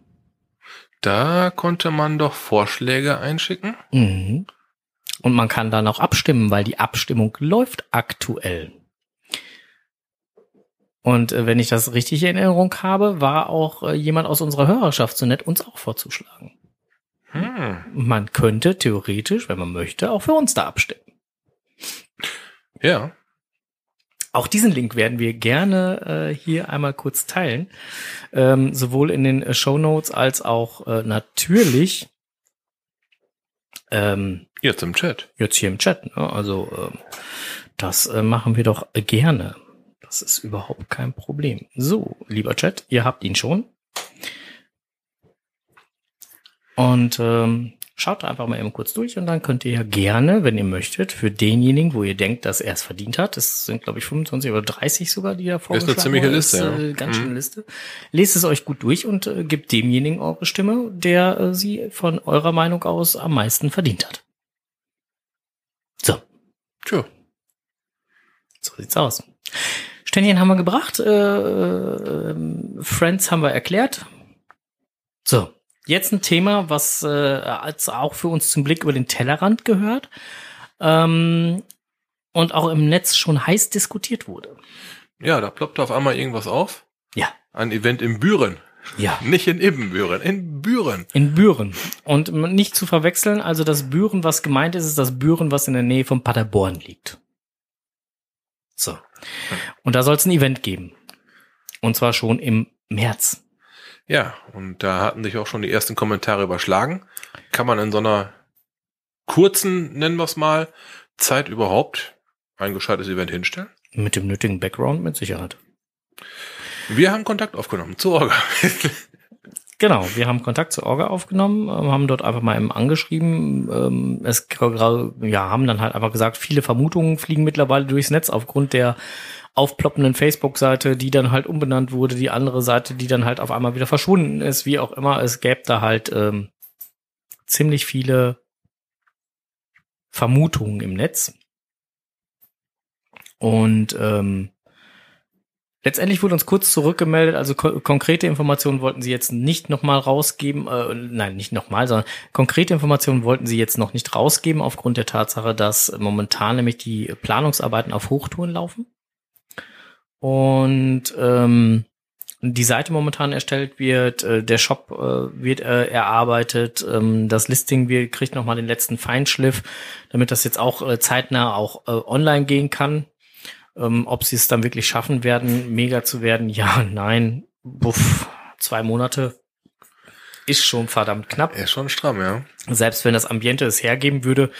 Da konnte man doch Vorschläge einschicken. Mhm. Und man kann dann auch abstimmen, weil die Abstimmung läuft aktuell. Und äh, wenn ich das richtig in Erinnerung habe, war auch äh, jemand aus unserer Hörerschaft so nett, uns auch vorzuschlagen. Hm. Man könnte theoretisch, wenn man möchte, auch für uns da abstimmen. Ja. Auch diesen Link werden wir gerne äh, hier einmal kurz teilen. Ähm, sowohl in den äh, Show Notes als auch äh, natürlich ähm, Jetzt im Chat. jetzt hier im Chat. Ne? Also ähm, das äh, machen wir doch äh, gerne. Das ist überhaupt kein Problem. So, lieber Chat, ihr habt ihn schon. Und ähm, schaut einfach mal eben kurz durch und dann könnt ihr ja gerne, wenn ihr möchtet, für denjenigen, wo ihr denkt, dass er es verdient hat, es sind glaube ich 25 oder 30 sogar, die da vorgeschlagen ziemliche wurden. Liste, Ist, ja. äh, ganz Mhm. schöne Liste. Lest es euch gut durch und äh, gebt demjenigen eure Stimme, der äh, sie von eurer Meinung aus am meisten verdient hat. So, Tja. so sieht's aus. Ständchen haben wir gebracht, äh, ähm, Friends haben wir erklärt. So, jetzt ein Thema, was äh, als auch für uns zum Blick über den Tellerrand gehört ähm, und auch im Netz schon heiß diskutiert wurde. Ja, da ploppte auf einmal irgendwas auf. Ja, Ein Event in Büren. ja. (laughs) Nicht in Ibbenbüren, in Büren. In Büren. Und nicht zu verwechseln, also das Büren, was gemeint ist, ist das Büren, was in der Nähe von Paderborn liegt. So. Und da soll es ein Event geben. Und zwar schon im März. Ja, und da hatten sich auch schon die ersten Kommentare überschlagen. Kann man in so einer kurzen, nennen wir es mal, Zeit überhaupt ein gescheites Event hinstellen? Mit dem nötigen Background mit Sicherheit. Wir haben Kontakt aufgenommen zu Orga. Genau, wir haben Kontakt zur Orga aufgenommen, ähm, haben dort einfach mal eben angeschrieben. Ähm, es ja, haben dann halt einfach gesagt, viele Vermutungen fliegen mittlerweile durchs Netz aufgrund der aufploppenden Facebook-Seite, die dann halt umbenannt wurde, die andere Seite, die dann halt auf einmal wieder verschwunden ist, wie auch immer. Es gäbe da halt ähm, ziemlich viele Vermutungen im Netz. Und ähm, letztendlich wurde uns kurz zurückgemeldet, also ko konkrete Informationen wollten sie jetzt nicht nochmal rausgeben, äh, nein, nicht nochmal, sondern konkrete Informationen wollten sie jetzt noch nicht rausgeben, aufgrund der Tatsache, dass momentan nämlich die Planungsarbeiten auf Hochtouren laufen. Und ähm, die Seite momentan erstellt wird, äh, der Shop äh, wird äh, erarbeitet, ähm, das Listing wird, kriegt nochmal den letzten Feinschliff, damit das jetzt auch äh, zeitnah auch äh, online gehen kann. Ähm, ob sie es dann wirklich schaffen werden, mega zu werden, ja, nein, buff, zwei Monate ist schon verdammt knapp. Ist schon stramm, ja. Selbst wenn das Ambiente es hergeben würde,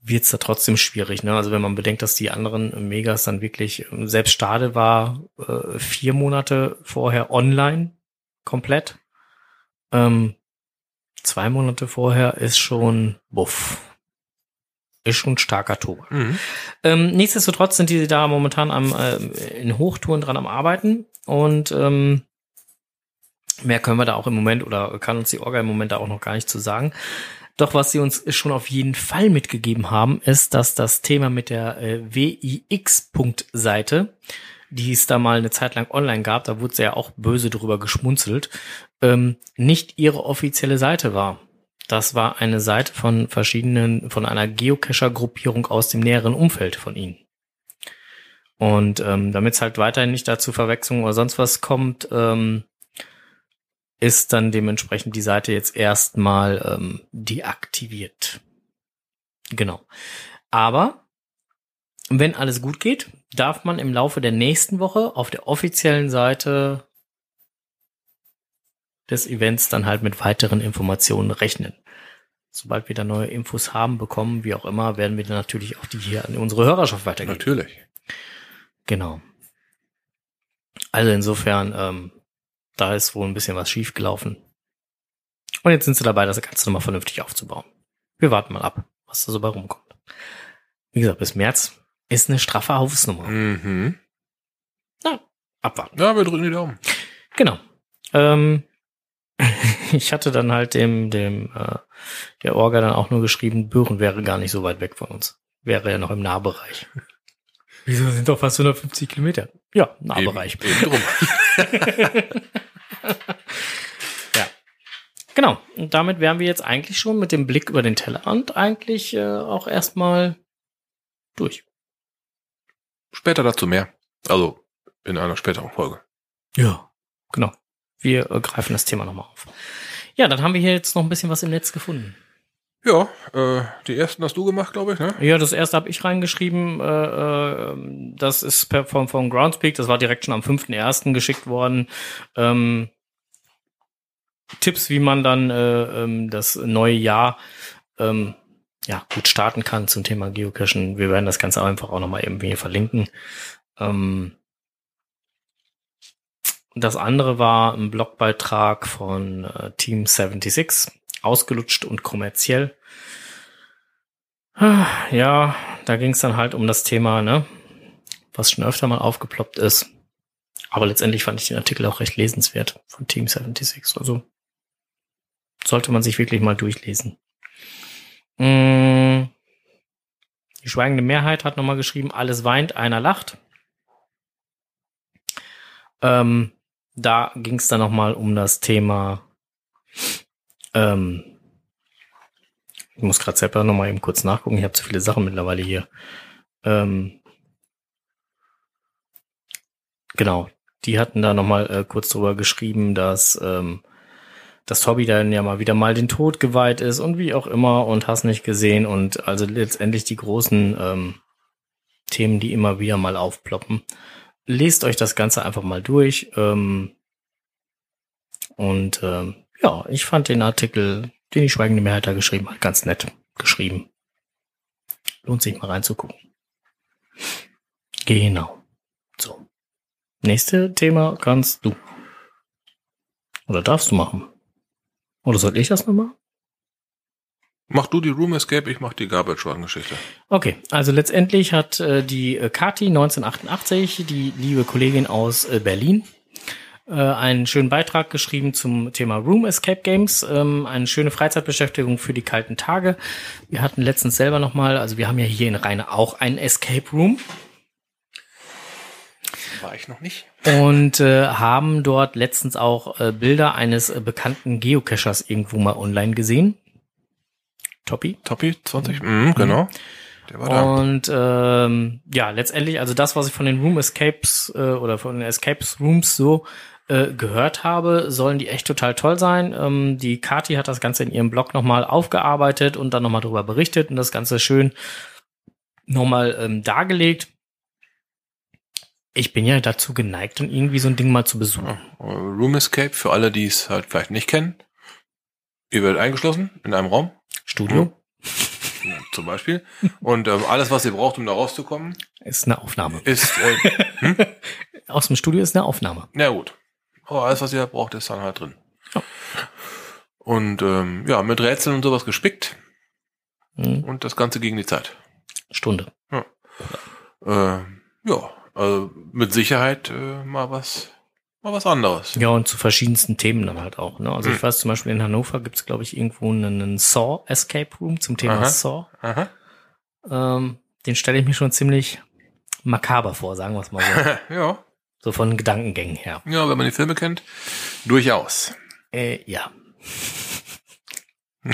wird es da trotzdem schwierig. Ne? Also wenn man bedenkt, dass die anderen Megas dann wirklich, selbst Stade war äh, vier Monate vorher online komplett. Ähm, zwei Monate vorher ist schon, buff, ist schon starker Tobak. Mhm. Ähm, nichtsdestotrotz sind die da momentan am, äh, in Hochtouren dran am Arbeiten und ähm, mehr können wir da auch im Moment oder kann uns die Orga im Moment da auch noch gar nicht zu sagen. Doch was sie uns schon auf jeden Fall mitgegeben haben, ist, dass das Thema mit der äh, WIX-Punkt-Seite, die es da mal eine Zeit lang online gab, da wurde sie ja auch böse drüber geschmunzelt, ähm, nicht ihre offizielle Seite war. Das war eine Seite von verschiedenen, von einer Geocacher-Gruppierung aus dem näheren Umfeld von ihnen. Und ähm, damit es halt weiterhin nicht dazu Verwechslung oder sonst was kommt, ähm, ist dann dementsprechend die Seite jetzt erstmal ähm, deaktiviert. Genau. Aber wenn alles gut geht, darf man im Laufe der nächsten Woche auf der offiziellen Seite des Events dann halt mit weiteren Informationen rechnen. Sobald wir da neue Infos haben, bekommen, wie auch immer, werden wir dann natürlich auch die hier an unsere Hörerschaft weitergeben. Natürlich. Genau. Also insofern, ähm, da ist wohl ein bisschen was schiefgelaufen. Und jetzt sind sie dabei, das Ganze nochmal vernünftig aufzubauen. Wir warten mal ab, was da so bei rumkommt. Wie gesagt, bis März ist eine straffe Hausnummer. Mhm. Na, abwarten. Ja, wir drücken die Daumen. Genau. Ähm, (laughs) ich hatte dann halt dem, dem äh, der Orga dann auch nur geschrieben, Büren wäre gar nicht so weit weg von uns. Wäre ja noch im Nahbereich. (laughs) Wieso sind doch fast 150 Kilometer? Ja, Nahbereich. Eben, eben drum. (laughs) ja. Genau. Und damit wären wir jetzt eigentlich schon mit dem Blick über den Tellerrand eigentlich äh, auch erstmal durch. Später dazu mehr. Also in einer späteren Folge. Ja, genau. Wir greifen das Thema nochmal auf. Ja, dann haben wir hier jetzt noch ein bisschen was im Netz gefunden. Ja, äh, die ersten hast du gemacht, glaube ich, ne? Ja, das erste habe ich reingeschrieben. Äh, äh, das ist per, vom, vom Groundspeak, das war direkt schon am 5.1. geschickt worden. Ähm, Tipps, wie man dann äh, ähm, das neue Jahr ähm, ja, gut starten kann zum Thema Geocachen. Wir werden das Ganze einfach auch nochmal irgendwie verlinken. Ähm, das andere war ein Blogbeitrag von äh, Team 76 ausgelutscht und kommerziell. Ja, da ging es dann halt um das Thema, ne, was schon öfter mal aufgeploppt ist. Aber letztendlich fand ich den Artikel auch recht lesenswert von Team 76. Also sollte man sich wirklich mal durchlesen. Mm. Die schweigende Mehrheit hat nochmal geschrieben, alles weint, einer lacht. Ähm, da ging es dann nochmal um das Thema ähm, ich muss gerade selber noch mal eben kurz nachgucken. Ich habe zu viele Sachen mittlerweile hier. Ähm, genau. Die hatten da noch mal äh, kurz drüber geschrieben, dass ähm, das Hobby dann ja mal wieder mal den Tod geweiht ist und wie auch immer und hast nicht gesehen und also letztendlich die großen ähm, Themen, die immer wieder mal aufploppen. Lest euch das Ganze einfach mal durch. Ähm, und ähm, ja, ich fand den Artikel, den die Schweigende Mehrheit da geschrieben hat, ganz nett geschrieben. Lohnt sich mal reinzugucken. Genau. So. Nächste Thema kannst du. Oder darfst du machen? Oder soll ich das noch machen? Mach du die Room Escape, ich mach die Garbage Run Geschichte. Okay, also letztendlich hat äh, die äh, Kati 1988, die liebe Kollegin aus äh, Berlin, äh, einen schönen Beitrag geschrieben zum Thema Room Escape Games, ähm, eine schöne Freizeitbeschäftigung für die kalten Tage. Wir hatten letztens selber noch mal, also wir haben ja hier in Rheine auch einen Escape Room War ich noch nicht. und äh, haben dort letztens auch äh, Bilder eines äh, bekannten Geocachers irgendwo mal online gesehen. Toppi. Toppi 20? Mhm, genau. Der war da. Und ähm, ja, letztendlich, also das, was ich von den Room Escapes äh, oder von den Escapes Rooms so äh, gehört habe, sollen die echt total toll sein. Ähm, die Kati hat das Ganze in ihrem Blog nochmal aufgearbeitet und dann nochmal darüber berichtet und das Ganze schön nochmal ähm, dargelegt. Ich bin ja dazu geneigt, dann irgendwie so ein Ding mal zu besuchen. Ja, Room Escape, für alle, die es halt vielleicht nicht kennen. Ihr werdet eingeschlossen in einem Raum, Studio ja, zum Beispiel. Und ähm, alles, was ihr braucht, um da rauszukommen, ist eine Aufnahme. ist, äh, (laughs) Aus dem Studio ist eine Aufnahme. na gut. Aber alles, was ihr braucht, ist dann halt drin. Ja. Und ähm, ja, mit Rätseln und sowas gespickt Hm, und das Ganze gegen die Zeit. Stunde. Äh, ja, also mit Sicherheit äh, mal was, mal was anderes. Ja, und zu verschiedensten Themen dann halt auch. Ne? Also ich Hm. weiß zum Beispiel in Hannover gibt's glaube ich, irgendwo einen, einen Saw Escape Room zum Thema Aha. Saw. Aha. Ähm, den stelle ich mir schon ziemlich makaber vor, sagen wir es mal so. (laughs) ja, so von Gedankengängen her. ja, wenn man die Filme kennt, durchaus. Äh, ja. (laughs)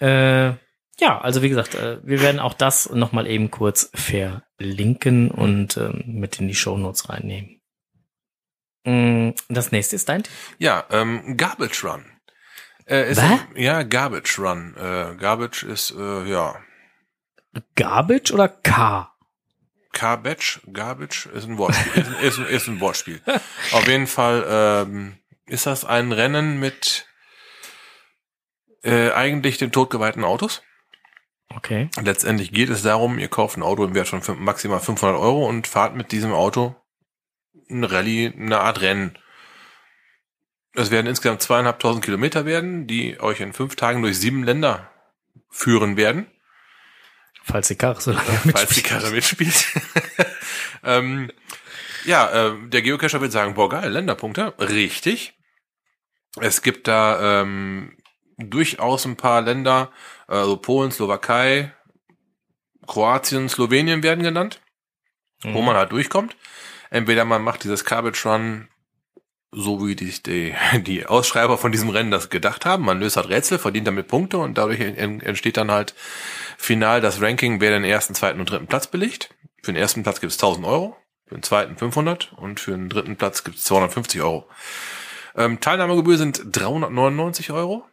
äh, ja, also wie gesagt, äh, wir werden auch das nochmal eben kurz verlinken und ähm, mit in die Shownotes reinnehmen. Mm, Das nächste ist dein. Ja, ähm, Garbage Run. Äh, ist ja, Garbage Run. Äh, Garbage ist, äh, ja, Garbage oder K? Garbage, Garbage ist ein Wortspiel. ist, ist, ist ein Wortspiel. Auf jeden Fall ähm, ist das ein Rennen mit äh, eigentlich den totgeweihten Autos. Okay. Letztendlich geht es darum, ihr kauft ein Auto im Wert von maximal 500 Euro und fahrt mit diesem Auto ein Rallye, eine Art Rennen. Es werden insgesamt zweieinhalbtausend Kilometer werden, die euch in fünf Tagen durch sieben Länder führen werden. Falls die Karre so (laughs) lange falls die mitspielt. Karre mitspielt. (laughs) ähm, ja, äh, der Geocacher wird sagen, boah geil, Länderpunkte. Richtig. Es gibt da ähm, durchaus ein paar Länder, also Polen, Slowakei, Kroatien, Slowenien werden genannt, wo Mhm. man halt durchkommt. Entweder man macht dieses Garbage Run so wie die, die, die Ausschreiber von diesem Rennen das gedacht haben. Man löst halt Rätsel, verdient damit Punkte und dadurch en- entsteht dann halt final das Ranking, wer den ersten, zweiten und dritten Platz belegt. Für den ersten Platz gibt es 1000 Euro, für den zweiten 500 und für den dritten Platz gibt es 250 Euro. Ähm, Teilnahmegebühr sind 399 Euro.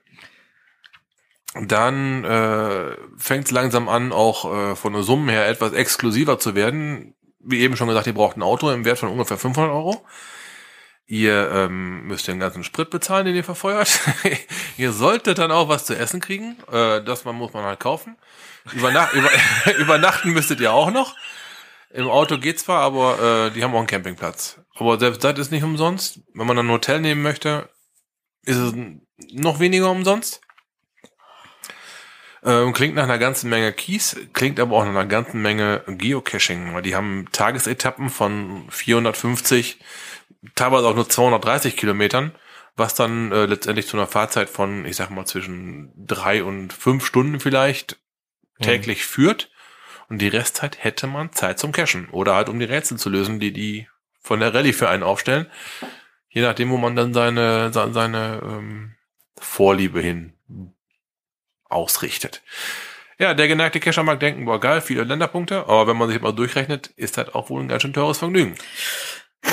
Dann äh, fängt es langsam an, auch äh, von der Summe her etwas exklusiver zu werden. Wie eben schon gesagt, ihr braucht ein Auto im Wert von ungefähr 500 Euro. Ihr ähm, müsst den ganzen Sprit bezahlen, den ihr verfeuert. (laughs) ihr solltet dann auch was zu essen kriegen. Äh, das man, muss man halt kaufen. Übernacht, über, (laughs) übernachten müsstet ihr auch noch. Im Auto geht zwar, aber äh, die haben auch einen Campingplatz. Aber selbst das ist nicht umsonst. Wenn man dann ein Hotel nehmen möchte, ist es noch weniger umsonst. Ähm, klingt nach einer ganzen Menge Kies, klingt aber auch nach einer ganzen Menge Geocaching. weil Die haben Tagesetappen von 450, teilweise auch nur 230 Kilometern, was dann äh, letztendlich zu einer Fahrzeit von, ich sag mal, zwischen drei und fünf Stunden vielleicht täglich führt. Und die Restzeit hätte man Zeit zum Cachen oder halt um die Rätsel zu lösen, die die von der Rallye für einen aufstellen. Je nachdem, wo man dann seine, se- seine ähm, Vorliebe hin ausrichtet. Ja, der geneigte Cacher mag denken, boah geil, viele Länderpunkte, aber wenn man sich mal durchrechnet, ist das auch wohl ein ganz schön teures Vergnügen.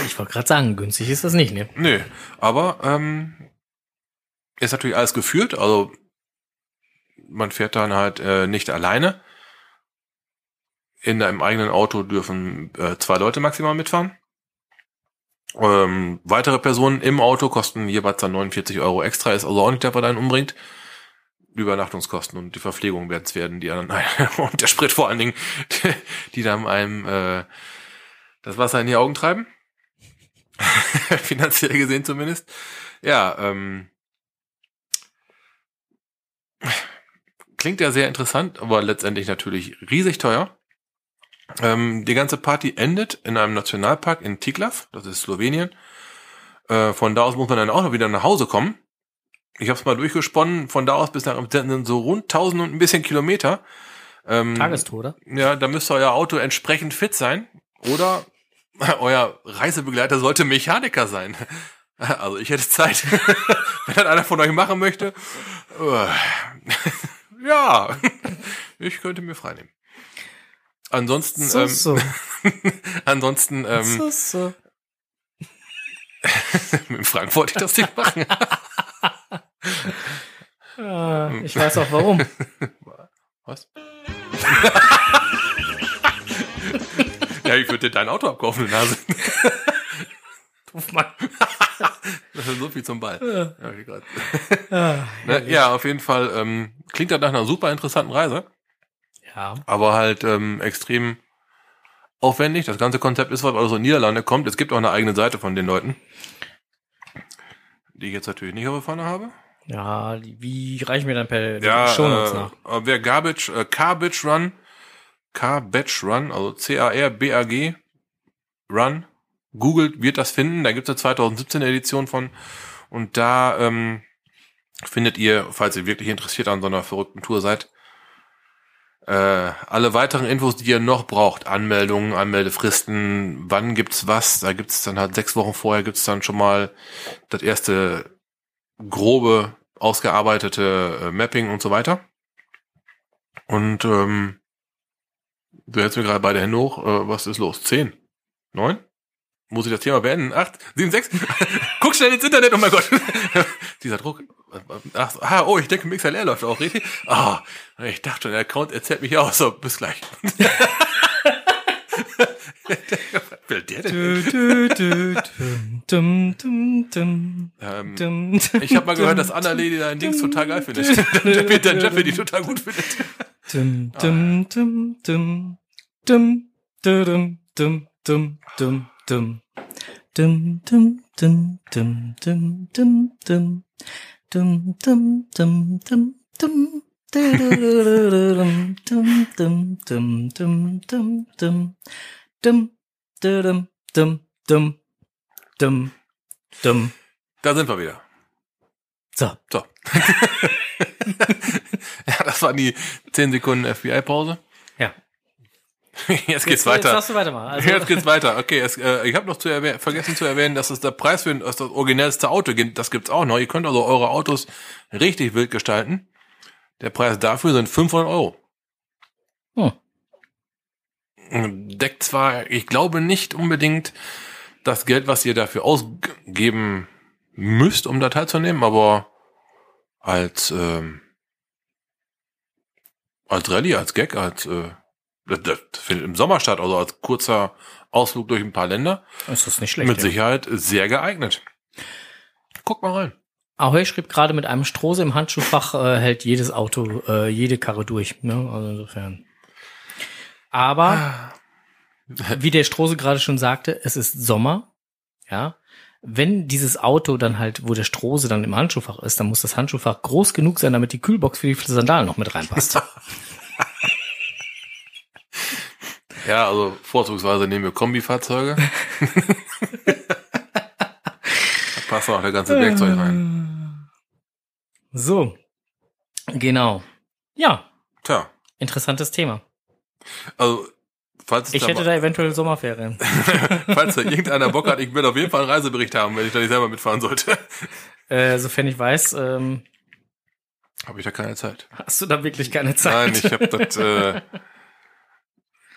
Ich wollte gerade sagen, günstig ist das nicht, ne? Nö, aber ähm, ist natürlich alles geführt, also man fährt dann halt äh, nicht alleine. In einem eigenen Auto dürfen äh, zwei Leute maximal mitfahren. Ähm, weitere Personen im Auto kosten jeweils dann 49 Euro extra, ist also auch nicht der, was einen umbringt. Übernachtungskosten und die Verpflegung werden es werden, die anderen, (laughs) und der Sprit vor allen Dingen, (laughs) die, die dann einem äh, das Wasser in die Augen treiben. (laughs) Finanziell gesehen zumindest. Ja, ähm, klingt ja sehr interessant, aber letztendlich natürlich riesig teuer. Ähm, die ganze Party endet in einem Nationalpark in Tiglav, das ist Slowenien. Äh, von da aus muss man dann auch noch wieder nach Hause kommen. Ich habe es mal durchgesponnen, von da aus bis nach sind so rund 1000 und ein bisschen Kilometer. Ähm, Tagestode. Ja, da müsste euer Auto entsprechend fit sein. Oder (laughs) euer Reisebegleiter sollte Mechaniker sein. (laughs) Also ich hätte Zeit, (laughs) wenn das einer von euch machen möchte. Ja, ich könnte mir freinehmen. Ansonsten, so, ähm, so. ansonsten, ähm, so, so. mit Frank wollte ich das nicht machen. Ja, ich weiß auch warum. (laughs) Was? (laughs) ja, ich würde dir dein Auto abkaufen, Nase. (laughs) Doof, Mann. so viel zum Ball. Ja, ah, ja, ja, auf jeden Fall ähm, klingt das nach einer super interessanten Reise. Ja. Aber halt ähm, extrem aufwendig. Das ganze Konzept ist, was aus den Niederlande kommt. Es gibt auch eine eigene Seite von den Leuten, die ich jetzt natürlich nicht auf der Pfanne habe. Ja, wie reichen wir dann per ja, Shownotes äh, nach? Wer Garbage, äh, Carbage Run, Carbage Run, also C-A-R-B-A-G Run, googelt, wird das finden. Da gibt es eine 2017 Edition von. Und da ähm, findet ihr, falls ihr wirklich interessiert an so einer verrückten Tour seid, äh, alle weiteren Infos, die ihr noch braucht, Anmeldungen, Anmeldefristen, wann gibt's was, da gibt's dann halt sechs Wochen vorher gibt's dann schon mal das erste grobe, ausgearbeitete äh, Mapping und so weiter. Und ähm, du hältst mir gerade beide Hände hoch, äh, was ist los? Zehn? Neun? Muss ich das Thema beenden? Acht? Sieben? Sechs? (laughs) Guck schnell ins Internet, oh mein Gott. (laughs) Dieser Druck. Ach, ah, oh, ich denke, MixLR läuft auch richtig. Ah, oh, ich dachte schon, der Account erzählt mich aus. So, bis gleich. (laughs) Will der denn? ich habe mal gehört, dass Anna Lady dein Dings total geil findet. Der Jeffy die total gut findet. Dum, dum, dum, dum, dum, dum, dum. Dum, dum, dum, dum, dum. Dum, dum, dum, dum, dum, dum dum, dum, dum, dum. Dum. Da sind wir wieder. So. So. (laughs) ja, das waren die 10 Sekunden FBI-Pause. Ja. Jetzt, jetzt geht's weiter. Jetzt, du weiter mal. Also jetzt geht's weiter. Okay, es, äh, ich habe noch zu vergessen zu erwähnen, dass es der Preis für das originellste Auto gibt. Das gibt's auch noch. Ihr könnt also eure Autos richtig wild gestalten. Der Preis dafür sind 500 Euro. Hm. Deckt zwar, ich glaube nicht unbedingt das Geld, was ihr dafür ausgeben müsst, um da teilzunehmen, aber als ähm, als Rallye, als Gag, als äh, das, das findet im Sommer statt, also als kurzer Ausflug durch ein paar Länder. Ist das nicht schlecht. Mit ja. Sicherheit sehr geeignet. Guck mal rein. Ahoy schrieb gerade mit einem Strose im Handschuhfach äh, hält jedes Auto, äh, jede Karre durch. Ne? Also insofern. Aber wie der Strose gerade schon sagte, es ist Sommer. Ja. Wenn dieses Auto dann halt, wo der Strose dann im Handschuhfach ist, dann muss das Handschuhfach groß genug sein, damit die Kühlbox für die Sandalen noch mit reinpasst. Ja, also vorzugsweise nehmen wir Kombifahrzeuge. (laughs) da passt auch der ganze Werkzeug rein. So. Genau. Ja. Tja. Interessantes Thema. Also, falls ich da hätte da eventuell Sommerferien. (laughs) falls da irgendeiner Bock hat, ich will auf jeden Fall einen Reisebericht haben, wenn ich da nicht selber mitfahren sollte. Äh, sofern ich weiß, ähm, habe ich da keine Zeit. Hast du da wirklich keine Zeit? Nein, ich habe (laughs) das äh,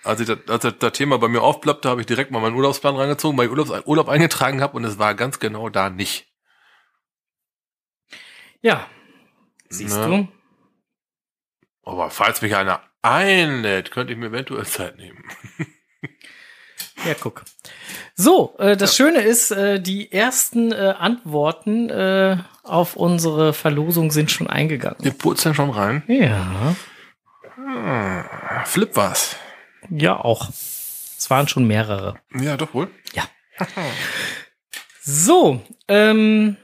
als, ich das, als das, das Thema bei mir aufploppte, habe ich direkt mal meinen Urlaubsplan reingezogen, weil ich Urlaubs, Urlaub eingetragen habe und es war ganz genau da nicht. Ja, siehst ne? du. Aber falls mich einer einlädt, könnte ich mir eventuell (laughs) Zeit nehmen. Ja, guck. So, äh, das Schöne ist, äh, die ersten äh, Antworten äh, auf unsere Verlosung sind schon eingegangen. Wir purzeln schon rein. Ja. Hm, Flip was. Ja, auch. Es waren schon mehrere. Ja, doch wohl. So, ähm,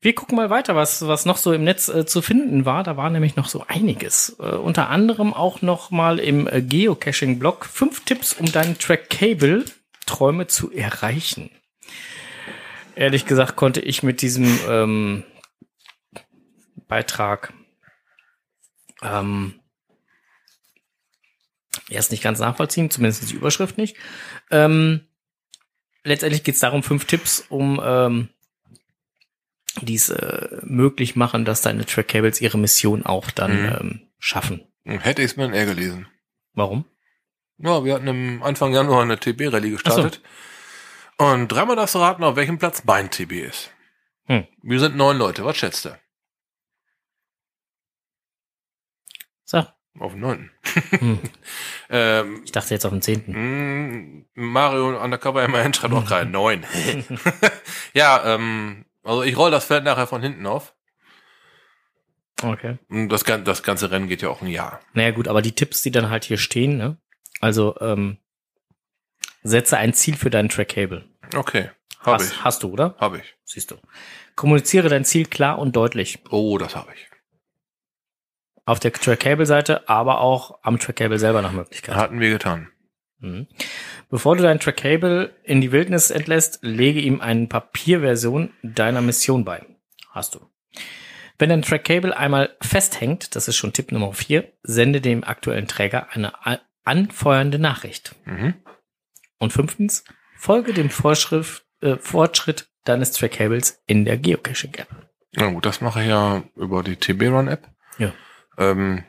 wir gucken mal weiter, was, was noch so im Netz äh, zu finden war. Da war nämlich noch so einiges. Äh, unter anderem auch noch mal im äh, Geocaching-Blog fünf Tipps, um deinen Track-Cable Träume zu erreichen. Ehrlich gesagt konnte ich mit diesem ähm, Beitrag ähm, erst nicht ganz nachvollziehen, zumindest die Überschrift nicht. Ähm, letztendlich geht es darum, fünf Tipps, um ähm, dies äh, möglich machen, dass deine Track Cables ihre Mission auch dann Mhm. ähm, schaffen. Hätte ich es mir eher gelesen. Warum? Ja, wir hatten im Anfang Januar eine TB-Rallye gestartet. Und dreimal darfst du raten, auf welchem Platz mein TB ist. Hm. Wir sind neun Leute. Was schätzt du? So, Auf dem neunten. hm. (laughs) Ähm, ich dachte jetzt auf den zehnten. mh, Mario Undercover immerhin schreibt auch (laughs) gerade neun. (laughs) ja, ähm, also ich roll das Feld nachher von hinten auf. Okay. Und das, das ganze Rennen geht ja auch ein Jahr. Naja gut, aber die Tipps, die dann halt hier stehen, ne? Also ähm, setze ein Ziel für deinen Track Cable. Okay, habe Hast, ich. hast du, oder? Habe ich. Siehst du. Kommuniziere dein Ziel klar und deutlich. Oh, das habe ich. Auf der Track Cable Seite, aber auch am Track Cable selber nach Möglichkeit. Hatten wir getan. Mhm. Bevor du deinen Trackable in die Wildnis entlässt, lege ihm eine Papierversion deiner Mission bei. Hast du. Wenn dein Trackable einmal festhängt, das ist schon Tipp Nummer 4, sende dem aktuellen Träger eine anfeuernde Nachricht. Mhm. Und fünftens, folge dem Vorschrift, äh, Fortschritt deines Trackables in der Geocaching-App. Na gut, das mache ich ja über die TB-Run-App. Ja. Ähm,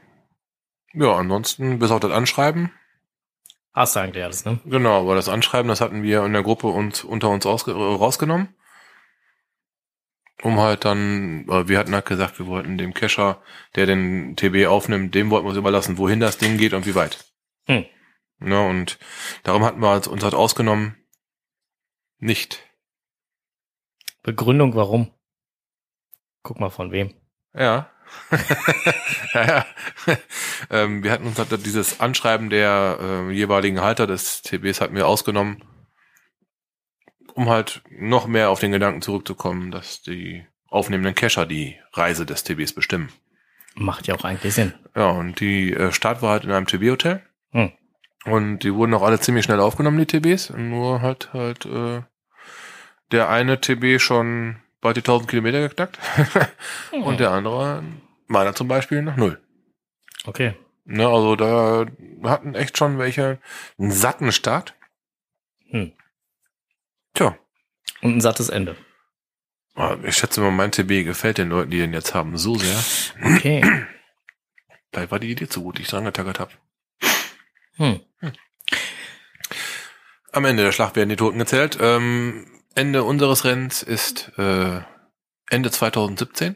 ja, ansonsten bis auf das Anschreiben. Hast du eigentlich alles, ne? Genau, aber das Anschreiben, das hatten wir in der Gruppe uns unter uns äh, rausgenommen. Um halt dann, äh, wir hatten halt gesagt, wir wollten dem Cacher, der den TB aufnimmt, dem wollten wir es überlassen, wohin das Ding geht und wie weit. Hm. Ne, und darum hatten wir uns halt ausgenommen, nicht. Begründung warum? Guck mal von wem. Ja. Ja, (laughs) ja. ähm, wir hatten uns halt dieses Anschreiben der äh, jeweiligen Halter des TBs hat mir ausgenommen, um halt noch mehr auf den Gedanken zurückzukommen, dass die aufnehmenden Cacher die Reise des TBs bestimmen. Macht ja auch eigentlich Sinn. Ja, und die äh, Start war halt in einem TB-Hotel. Hm. Und die wurden auch alle ziemlich schnell aufgenommen, die TBs. Nur halt halt äh, der eine TB schon bald die 1000 Kilometer geknackt. (laughs) Und der andere, meiner zum Beispiel, nach null. Okay. Ne, also da hatten echt schon welche einen satten Start. Hm. Tja, Und ein sattes Ende. aber ich schätze mal, mein TB gefällt den Leuten, die den jetzt haben, so sehr. Okay. (clears throat) Vielleicht war die Idee zu gut, die ich dran getackert habe. Hm. Am Ende der Schlacht werden die Toten gezählt. Ähm, Ende unseres Rennens ist äh, Ende 2017.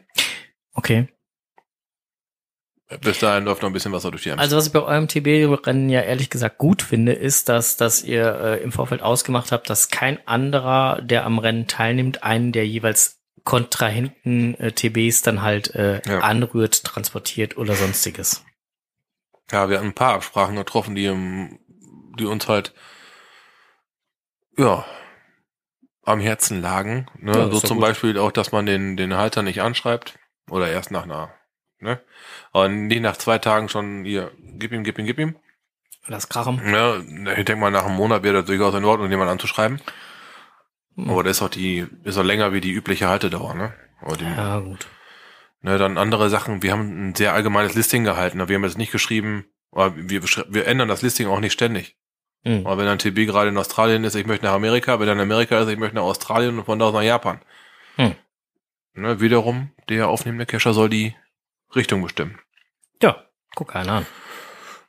Okay. Bis dahin läuft noch ein bisschen Wasser durch die Ems. Also was ich bei eurem TB-Rennen ja ehrlich gesagt gut finde, ist, dass, dass ihr äh, im Vorfeld ausgemacht habt, dass kein anderer, der am Rennen teilnimmt, einen der jeweils Kontrahenten äh, TBs dann halt äh, Ja. anrührt, transportiert oder sonstiges. Ja, wir hatten ein paar Absprachen getroffen, die, im- die uns halt, ja, am Herzen lagen. Ne? Ja, so zum gut. Beispiel auch, dass man den, den Halter nicht anschreibt. Oder erst nach einer, ne? Aber nicht nach zwei Tagen schon hier, gib ihm, gib ihm, gib ihm. Das Krachen. Ja, ich denke mal, nach einem Monat wäre das durchaus in Ordnung, jemanden anzuschreiben. Hm. Aber das ist auch die, ist auch länger wie die übliche Haltedauer, ne? Die, Ja, gut. Ne, dann andere Sachen. Wir haben ein sehr allgemeines Listing gehalten. aber Wir haben jetzt nicht geschrieben, aber wir, wir ändern das Listing auch nicht ständig. Hm. Aber wenn ein TB gerade in Australien ist, ich möchte nach Amerika, wenn er in Amerika ist, ich möchte nach Australien und von da aus nach Japan. Hm. Ne, wiederum, der aufnehmende Cacher soll die Richtung bestimmen. Ja, guck einer an.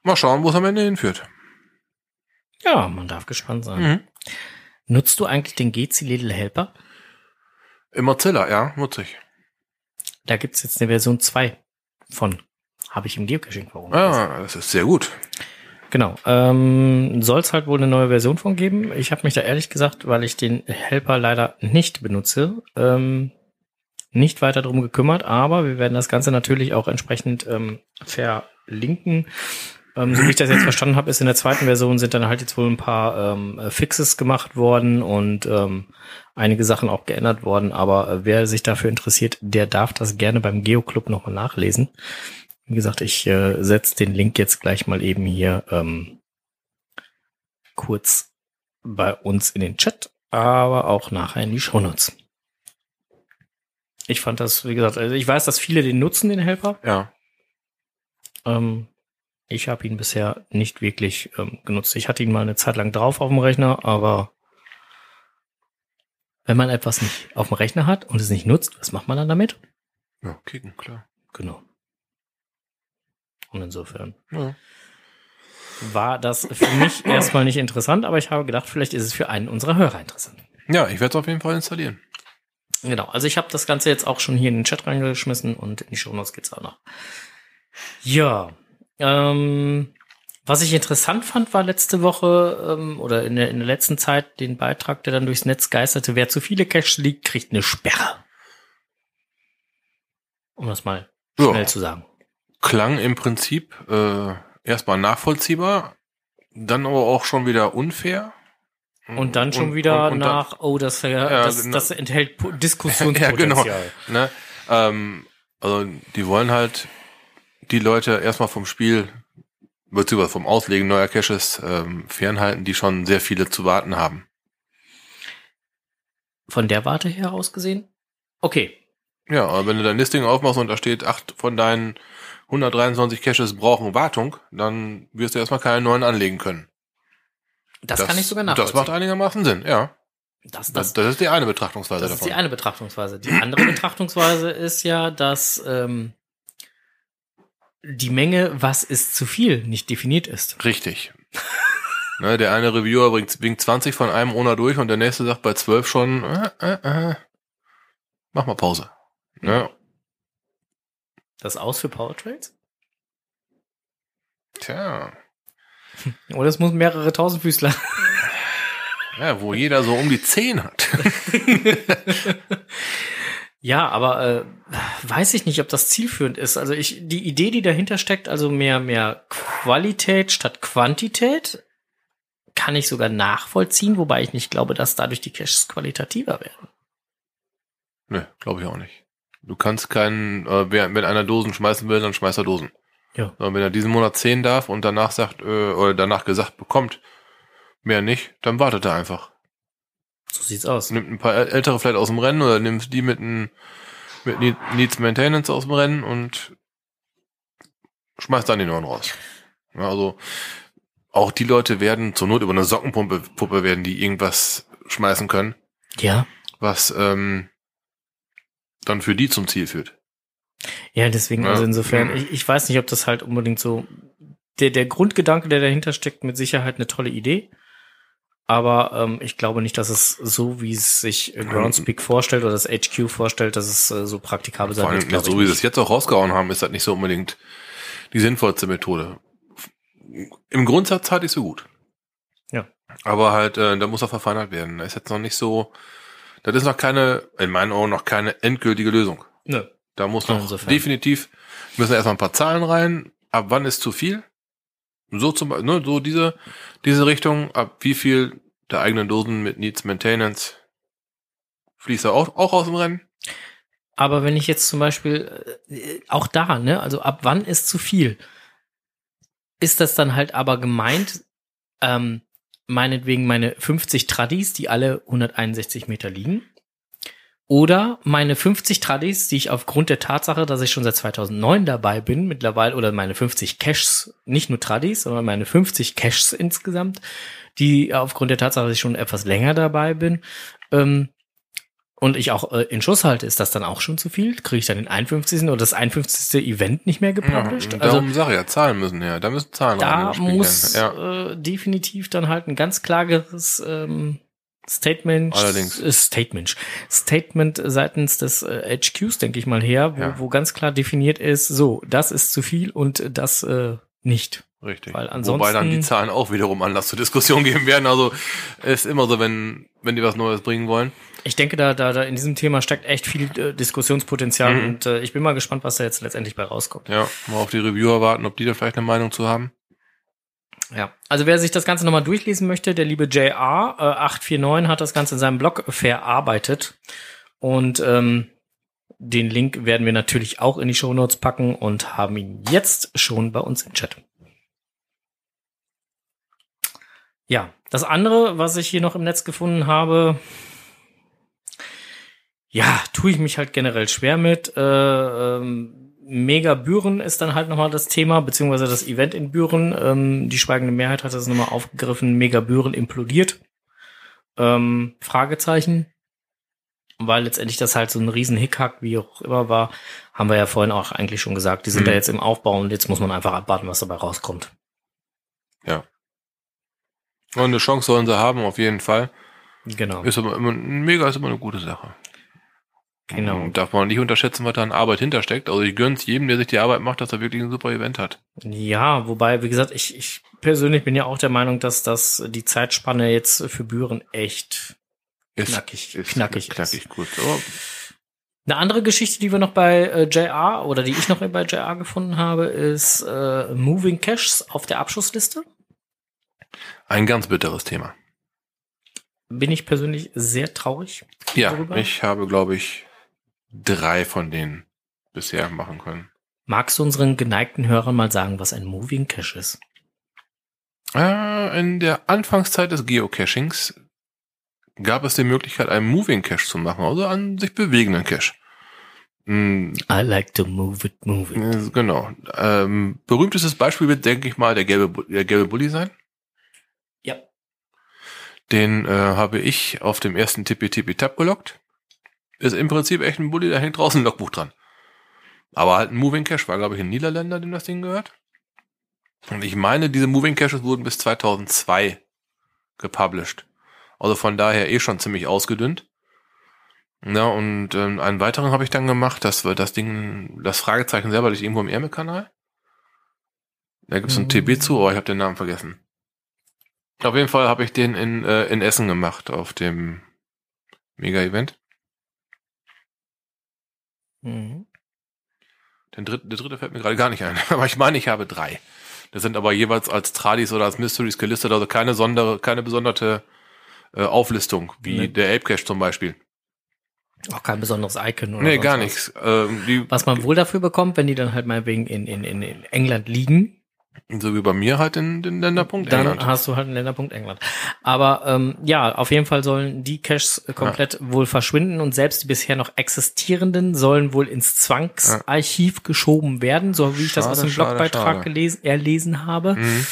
Mal schauen, wo es am Ende hinführt. Ja, man darf gespannt sein. Mhm. Nutzt du eigentlich den GC Little Helper? Im Mozilla, ja, nutze ich. Da gibt's jetzt eine Version 2 von. Habe ich im Geocaching-Forum. Ah, das ist sehr gut. Genau. Ähm, Soll es halt wohl eine neue Version von geben. Ich habe mich da ehrlich gesagt, weil ich den Helper leider nicht benutze, ähm, nicht weiter drum gekümmert, aber wir werden das Ganze natürlich auch entsprechend ähm, verlinken. Ähm, so wie ich das jetzt verstanden habe, ist in der zweiten Version sind dann halt jetzt wohl ein paar ähm, Fixes gemacht worden und ähm, einige Sachen auch geändert worden. Aber äh, wer sich dafür interessiert, der darf das gerne beim Geoclub nochmal nachlesen. Wie gesagt, ich äh, setze den Link jetzt gleich mal eben hier ähm, kurz bei uns in den Chat, aber auch nachher in die Shownotes. Ich fand das, wie gesagt, also ich weiß, dass viele den nutzen, den Helper. Ja. Ähm, ich habe ihn bisher nicht wirklich ähm, genutzt. Ich hatte ihn mal eine Zeit lang drauf auf dem Rechner, aber wenn man etwas nicht auf dem Rechner hat und es nicht nutzt, was macht man dann damit? Ja, kicken, klar. Genau. Und insofern Ja. war das für mich (coughs) erstmal nicht interessant, aber ich habe gedacht, vielleicht ist es für einen unserer Hörer interessant. Ja, ich werde es auf jeden Fall installieren. Genau, also ich habe das Ganze jetzt auch schon hier in den Chat reingeschmissen und in die Shownotes geht's auch noch. Ja, ähm, was ich interessant fand, war letzte Woche ähm, oder in der, in der letzten Zeit den Beitrag, der dann durchs Netz geisterte, wer zu viele Caches liegt, kriegt eine Sperre. Um das mal Ja. schnell zu sagen. Klang im Prinzip äh, erstmal nachvollziehbar, dann aber auch schon wieder unfair. Und dann schon wieder und- und dann- nach, oh, das, ja, das, das enthält Po- (laughs) ja, Diskussionspotenzial. genau. Ne? Ähm, also die wollen halt die Leute erstmal vom Spiel beziehungsweise vom Auslegen neuer Caches ähm, fernhalten, die schon sehr viele zu warten haben. Von der Warte her aus gesehen? Okay. Ja, aber wenn du dein Listing aufmachst und da steht, acht von deinen 123 Caches brauchen Wartung, dann wirst du erstmal keine neuen anlegen können. Das, kann ich sogar Das nachvollziehen. macht einigermaßen Sinn, ja. Das, Das, das, das ist die eine Betrachtungsweise das ist davon. die eine Betrachtungsweise. Die andere (clears throat) Betrachtungsweise ist ja, dass ähm, die Menge, was ist zu viel, nicht definiert ist. Richtig. (laughs) ne, der eine Reviewer bringt, bringt 20 von einem Owner durch und der nächste sagt bei 12 schon, äh, äh, äh, mach mal Pause. Ne? Das aus für Powertrails? Tja, (laughs) Oder es muss mehrere Tausendfüßler. (laughs) ja, wo jeder so um die 10 hat. (laughs) ja, aber äh, weiß ich nicht, ob das zielführend ist. Also ich, die Idee, die dahinter steckt, also mehr, mehr Qualität statt Quantität, kann ich sogar nachvollziehen, wobei ich nicht glaube, dass dadurch die Caches qualitativer werden. ne, glaube ich auch nicht. Du kannst keinen, äh, wer, wenn einer Dosen schmeißen will, dann schmeißt er Dosen. Ja. Und wenn er diesen Monat 10 darf und danach sagt, äh, oder danach gesagt bekommt, mehr nicht, dann wartet er einfach. So sieht's aus. nimmt ein paar äl- ältere vielleicht aus dem Rennen oder nimmt die mit, ein, mit Need- Needs Maintenance aus dem Rennen und schmeißt dann die neuen raus. Ja, also auch die Leute werden zur Not über eine Sockenpumpe Puppe werden die irgendwas schmeißen können, Ja. was ähm, dann für die zum Ziel führt. Ja, deswegen, Ja. also insofern, ich, ich weiß nicht, ob das halt unbedingt so, der, der Grundgedanke, der dahinter steckt, mit Sicherheit eine tolle Idee. Aber ähm, ich glaube nicht, dass es so, wie es sich äh, Groundspeak vorstellt oder das HQ vorstellt, dass es äh, so praktikabel sein wird. so wie sie es jetzt auch rausgehauen haben, ist das nicht so unbedingt die sinnvollste Methode. Im Grundsatz halte ich so gut. Ja. Aber halt, äh, da muss er verfeinert werden. Das ist jetzt noch nicht so, das ist noch keine, in meinen Augen noch keine endgültige Lösung. Nö. Da muss noch insofern. definitiv, müssen erstmal ein paar Zahlen rein. Ab wann ist zu viel? So zum Beispiel, ne, so diese, diese Richtung, ab wie viel der eigenen Dosen mit Needs Maintenance fließt er auch, auch aus dem Rennen? Aber wenn ich jetzt zum Beispiel, äh, auch da, ne, also ab wann ist zu viel? Ist das dann halt aber gemeint, ähm, meinetwegen meine 50 Tradis, die alle 161 Meter liegen? Oder meine 50 Tradis, die ich aufgrund der Tatsache, dass ich schon seit 2009 dabei bin, mittlerweile, oder meine 50 Caches, nicht nur Tradis, sondern meine 50 Caches insgesamt, die aufgrund der Tatsache, dass ich schon etwas länger dabei bin, ähm, und ich auch äh, in Schuss halte, ist das dann auch schon zu viel? Kriege ich dann den 51. oder das 51. Event nicht mehr gepublished? Ja, also darum sage ich ja, Zahlen müssen her. Da müssen Zahlen da muss. Ja. äh, definitiv dann halt ein ganz klares ähm, Statement, Allerdings. äh, Statement, Statement seitens des äh, HQs, denke ich mal her, wo, Ja. wo ganz klar definiert ist, so, das ist zu viel und das äh, nicht. Richtig. Weil Wobei ansonsten- dann die Zahlen auch wiederum Anlass zur Diskussion geben werden. Also ist immer so, wenn, wenn die was Neues bringen wollen. Ich denke, da, da, da in diesem Thema steckt echt viel äh, Diskussionspotenzial Mhm. und äh, ich bin mal gespannt, was da jetzt letztendlich bei rauskommt. Ja, mal auf die Reviewer warten, ob die da vielleicht eine Meinung zu haben. Ja, also wer sich das Ganze nochmal durchlesen möchte, der liebe JR äh, 849 hat das Ganze in seinem Blog verarbeitet und ähm, den Link werden wir natürlich auch in die Shownotes packen und haben ihn jetzt schon bei uns im Chat. Ja, das andere, was ich hier noch im Netz gefunden habe, ja, tue ich mich halt generell schwer mit. Äh, ähm, Mega Büren ist dann halt nochmal das Thema, beziehungsweise das Event in Büren. Ähm, die schweigende Mehrheit hat das nochmal aufgegriffen. Mega Büren implodiert. Ähm, Fragezeichen. Weil letztendlich das halt so ein riesen Hickhack, wie auch immer war, haben wir ja vorhin auch eigentlich schon gesagt. Die sind Mhm. da jetzt im Aufbau und jetzt muss man einfach abwarten, was dabei rauskommt. Und eine Chance sollen sie haben, auf jeden Fall. Genau. Ist aber immer, mega ist immer eine gute Sache. Genau. Darf man nicht unterschätzen, was da an Arbeit hintersteckt. Also ich gönn's jedem, der sich die Arbeit macht, dass er wirklich ein super Event hat. Ja, wobei, wie gesagt, ich, ich persönlich bin ja auch der Meinung, dass das die Zeitspanne jetzt für Büren echt Ist, knackig, ist knackig, knackig ist. gut. Aber Eine andere Geschichte, die wir noch bei äh, JR oder die ich noch bei JR gefunden habe, ist äh, Moving Caches auf der Abschussliste. Ein ganz bitteres Thema. Bin ich persönlich sehr traurig. Ja, Darüber? ich habe, glaube ich, drei von denen bisher machen können. Magst du unseren geneigten Hörern mal sagen, was ein Moving Cache ist? Äh, in der Anfangszeit des Geocachings gab es die Möglichkeit, einen Moving Cache zu machen, also einen sich bewegenden Cache. Mm, I like to move it, move it. äh, Genau. Ähm, berühmtestes Beispiel wird, denke ich mal, der gelbe, der gelbe Bulli sein. Den äh, habe ich auf dem ersten Tippi Tippi Tap gelockt. Ist im Prinzip echt ein Bulli, da hängt draußen ein Logbuch dran. Aber halt ein Moving Cache war, glaube ich, ein Niederländer, dem das Ding gehört. Und ich meine, diese Moving Caches wurden bis 2002 gepublished. Also von daher eh schon ziemlich ausgedünnt. Ja, und ähm, einen weiteren habe ich dann gemacht, das war das Ding, das Fragezeichen selber liegt irgendwo im Ärmelkanal. Da gibt's einen TB zu, aber ich habe den Namen vergessen. Auf jeden Fall habe ich den in, äh, in Essen gemacht, auf dem Mega-Event. Mhm. Den dritte, der dritte fällt mir gerade gar nicht ein. (laughs) Aber ich meine, ich habe drei. Das sind aber jeweils als Tradis oder als Mysteries gelistet, also keine sondere, keine besondere äh, Auflistung, wie Nee. der Ape Cache zum Beispiel. Auch kein besonderes Icon oder Nee, gar nichts. Ähm, Was man wohl dafür bekommt, wenn die dann halt mal wegen in, in, in, in England liegen, so wie bei mir halt in den Länderpunkt dann England. hast du halt einen Länderpunkt England. Aber ähm, ja, auf jeden Fall sollen die Caches äh, komplett wohl verschwinden und selbst die bisher noch existierenden sollen wohl ins Zwangsarchiv geschoben werden, so wie ich das aus Schade, dem schade, Blogbeitrag schade. gelesen, erlesen habe. Mhm.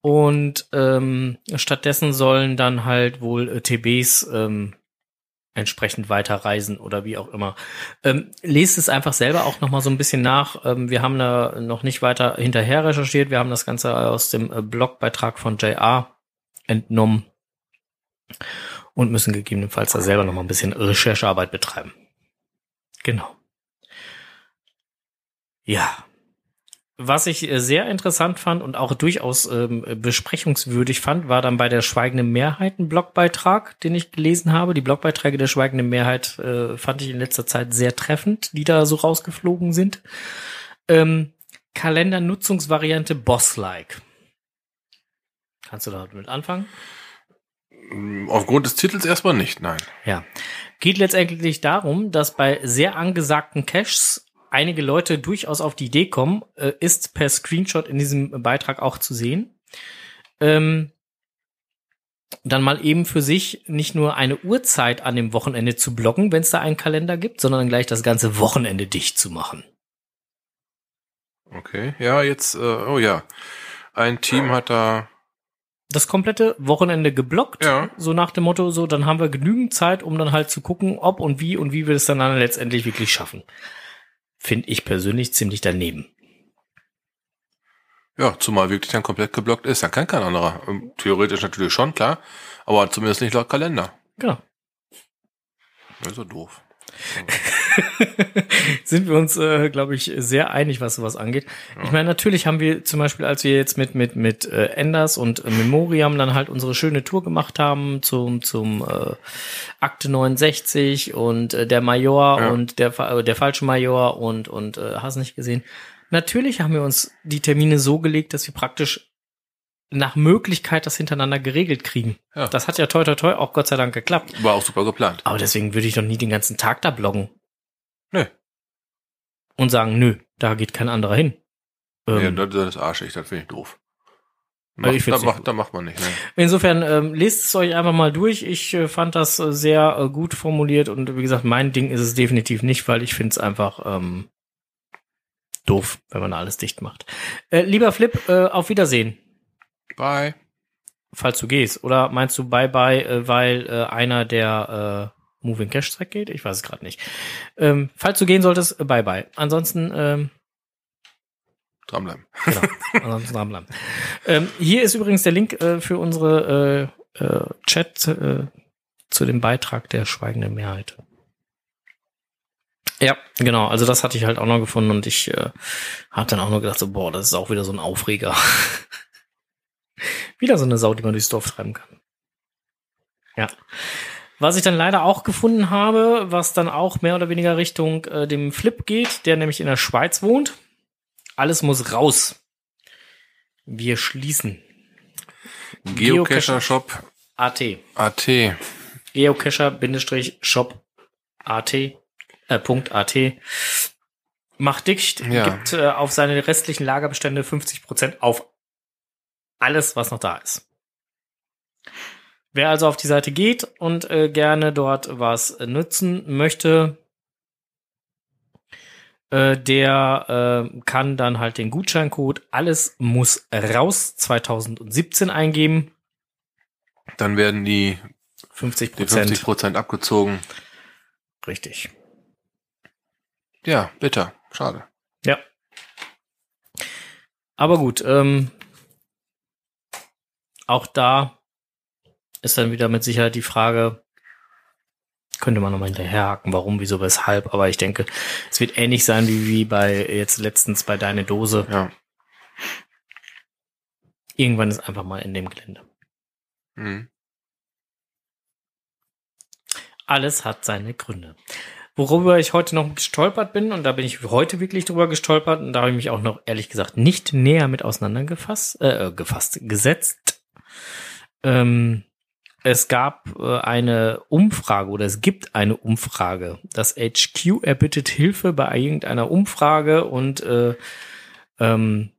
Und ähm, stattdessen sollen dann halt wohl äh, TBs ähm, entsprechend weiterreisen oder wie auch immer. Ähm, lest es einfach selber auch noch mal so ein bisschen nach. Ähm, wir haben da noch nicht weiter hinterher recherchiert. Wir haben das Ganze aus dem äh, Blogbeitrag von JR entnommen und müssen gegebenenfalls da selber noch mal ein bisschen Recherchearbeit betreiben. Genau. Ja. Was ich äh, sehr interessant fand und auch durchaus ähm, besprechungswürdig fand, war dann bei der Schweigenden Mehrheit ein Blogbeitrag, den ich gelesen habe. Die Blogbeiträge der Schweigenden Mehrheit äh, fand ich in letzter Zeit sehr treffend, die da so rausgeflogen sind. Ähm, Kalendernutzungsvariante Boss-like. Kannst du damit anfangen? Aufgrund des Titels erstmal nicht, nein. Ja. Geht letztendlich darum, dass bei sehr angesagten Caches einige Leute durchaus auf die Idee kommen, äh, ist per Screenshot in diesem Beitrag auch zu sehen. Ähm, dann mal eben für sich nicht nur eine Uhrzeit an dem Wochenende zu blocken, wenn es da einen Kalender gibt, sondern gleich das ganze Wochenende dicht zu machen. Okay, ja, jetzt, äh, oh ja. Ein Team hat da, Das komplette Wochenende geblockt, Ja. so nach dem Motto, so dann haben wir genügend Zeit, um dann halt zu gucken, ob und wie und wie wir es dann, dann letztendlich wirklich schaffen. Finde ich persönlich ziemlich daneben. ja, zumal wirklich dann komplett geblockt ist, dann kann kein anderer. Ähm, Theoretisch natürlich schon, klar, aber zumindest nicht laut Kalender. Genau. Das ist so doof. (laughs) (laughs) sind wir uns, äh, glaube ich, sehr einig, was sowas angeht. Ja. Ich meine, natürlich haben wir zum Beispiel, als wir jetzt mit mit mit äh, Enders und äh, Memoriam dann halt unsere schöne Tour gemacht haben zum zum äh, Akte 69 und äh, der Major Ja. und der äh, der falsche Major und und äh, hast nicht gesehen. Natürlich haben wir uns die Termine so gelegt, dass wir praktisch nach Möglichkeit das hintereinander geregelt kriegen. Ja. Das hat ja toi toi toi auch Gott sei Dank geklappt. War auch super geplant. Aber deswegen würde ich doch nie den ganzen Tag da bloggen. Und sagen, nö, da geht kein anderer hin. Ja, Ähm, das, das ist arschig, das finde ich doof. Also ich da, macht, da macht man nicht. Ne? insofern, ähm, lest es euch einfach mal durch. Ich äh, fand das äh, sehr äh, gut formuliert und wie gesagt, mein Ding ist es definitiv nicht, weil ich finde es einfach ähm, doof, wenn man alles dicht macht. Äh, lieber Flip, äh, auf Wiedersehen, Bye. falls du gehst. Oder meinst du Bye-Bye, äh, weil äh, einer der äh, Moving Cash Track geht? Ich weiß es gerade nicht. Ähm, falls du gehen solltest, äh, Bye-Bye. Ansonsten ähm, Dranbleiben. Genau, ansonsten dranbleiben. (laughs) ähm, hier ist übrigens der Link äh, für unsere äh, äh, Chat äh, zu dem Beitrag der schweigenden Mehrheit. Ja, genau. Also das hatte ich halt auch noch gefunden und ich äh, habe dann auch noch gedacht, so, boah, das ist auch wieder so ein Aufreger. (laughs) wieder so eine Sau, die man durchs Dorf treiben kann. Ja. Was ich dann leider auch gefunden habe, was dann auch mehr oder weniger Richtung äh, dem Flip geht, der nämlich in der Schweiz wohnt. Alles muss raus. Wir schließen. Geocacher Shop AT. AT. Geocacher-Shop AT. Äh, Punkt AT. Macht dicht. Ja. Gibt äh, auf seine restlichen Lagerbestände 50% auf alles, was noch da ist. Wer also auf die Seite geht und äh, gerne dort was äh, nutzen möchte, äh, der äh, kann dann halt den Gutscheincode alles muss raus 2017 eingeben. Dann werden die, 50 die 50 Prozent abgezogen. Richtig. Ja, bitter. Schade. Ja. Aber gut, ähm, auch da ist dann wieder mit Sicherheit die Frage, könnte man nochmal hinterherhaken, warum, wieso, weshalb, aber ich denke, es wird ähnlich sein wie, wie bei jetzt letztens bei deine Dose. Ja. Irgendwann ist einfach mal in dem Gelände. Mhm. Alles hat seine Gründe. Worüber ich heute noch gestolpert bin, und da bin ich heute wirklich drüber gestolpert, und da habe ich mich auch noch ehrlich gesagt nicht näher mit auseinandergefasst, äh, gefasst, gesetzt. Ähm, es gab äh, eine Umfrage oder es gibt eine Umfrage. Das HQ erbittet Hilfe bei irgendeiner Umfrage und äh, ähm,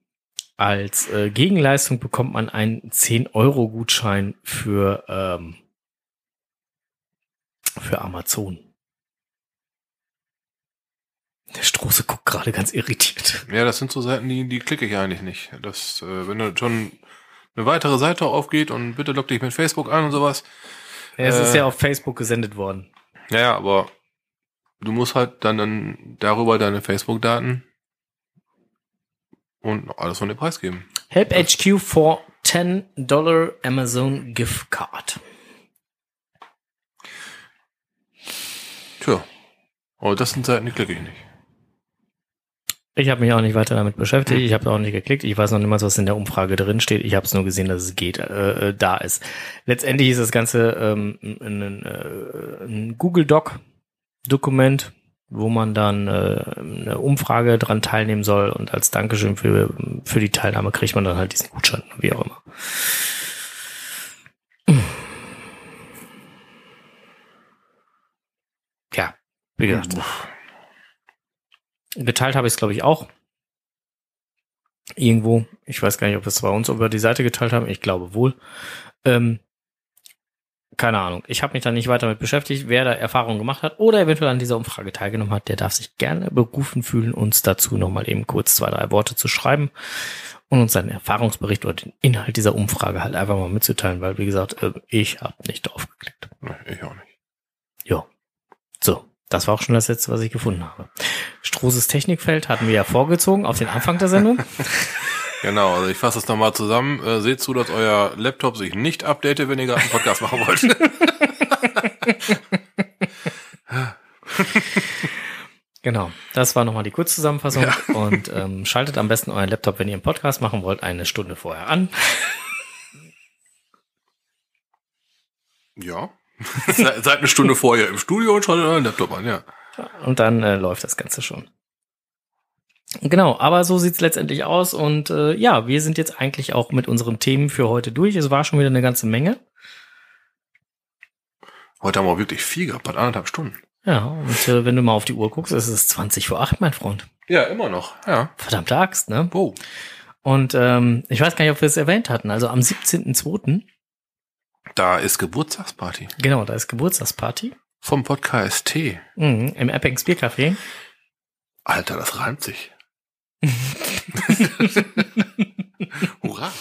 als äh, Gegenleistung bekommt man einen 10-Euro-Gutschein für, ähm, für Amazon. Der Strose guckt gerade ganz irritiert. Ja, das sind so Seiten, die, die klicke ich eigentlich nicht. Das, äh, wenn du schon eine weitere Seite aufgeht und bitte log dich mit Facebook an und sowas. Es Äh. ist ja auf Facebook gesendet worden. Ja, ja, aber du musst halt dann, dann darüber deine Facebook-Daten und alles von dir preisgeben. Help HQ for 10 Dollar Amazon Gift Card. Tja. Aber das sind Seiten, die klicke ich nicht. Ich habe mich auch nicht weiter damit beschäftigt. Ich habe auch nicht geklickt. Ich weiß noch nicht mal, was in der Umfrage drin steht. Ich habe es nur gesehen, dass es geht, äh, äh, da ist. Letztendlich ist das Ganze ähm, ein, ein, äh, Google Doc Dokument, wo man dann äh, eine Umfrage dran teilnehmen soll und als Dankeschön für für die Teilnahme kriegt man dann halt diesen Gutschein, wie auch immer. Ja, wie gesagt. Geteilt habe ich es, glaube ich, auch. Irgendwo. Ich weiß gar nicht, ob wir es bei uns über die Seite geteilt haben. Ich glaube wohl. Ähm, keine Ahnung. Ich habe mich da nicht weiter mit beschäftigt. Wer da Erfahrungen gemacht hat oder eventuell an dieser Umfrage teilgenommen hat, der darf sich gerne berufen fühlen, uns dazu nochmal eben kurz zwei, drei Worte zu schreiben und uns seinen Erfahrungsbericht oder den Inhalt dieser Umfrage halt einfach mal mitzuteilen, weil, wie gesagt, äh, ich habe nicht drauf geklickt. Nee, ich auch nicht. Ja. So, das war auch schon das letzte, was ich gefunden habe. Strohses Technikfeld hatten wir ja vorgezogen auf den Anfang der Sendung. (laughs) Genau, also ich fasse es nochmal zusammen. Äh, seht zu, dass euer Laptop sich nicht update, wenn ihr gerade einen Podcast machen wollt. (laughs) Genau, das war nochmal die Kurzzusammenfassung. Ja. Und ähm, schaltet am besten euren Laptop, wenn ihr einen Podcast machen wollt, eine Stunde vorher an. Ja. (laughs) Seid eine Stunde vorher im Studio und schaltet euren Laptop an, ja. Und dann äh, läuft das Ganze schon. Genau, aber so sieht's letztendlich aus. Und äh, ja, wir sind jetzt eigentlich auch mit unseren Themen für heute durch. Es war schon wieder eine ganze Menge. Heute haben wir wirklich viel gehabt, anderthalb Stunden. Ja, und äh, wenn du mal auf die Uhr guckst, ist es 20 vor 8, mein Freund. Ja, immer noch, ja. Verdammte Axt, ne? Wow. Und ähm, ich weiß gar nicht, ob wir es erwähnt hatten. Also am 17.02., Da ist Geburtstagsparty genau, da ist Geburtstagsparty. vom Podcast T. Mhm, Im Eppings Biercafé. Alter, das reimt sich. (laughs) Hurra.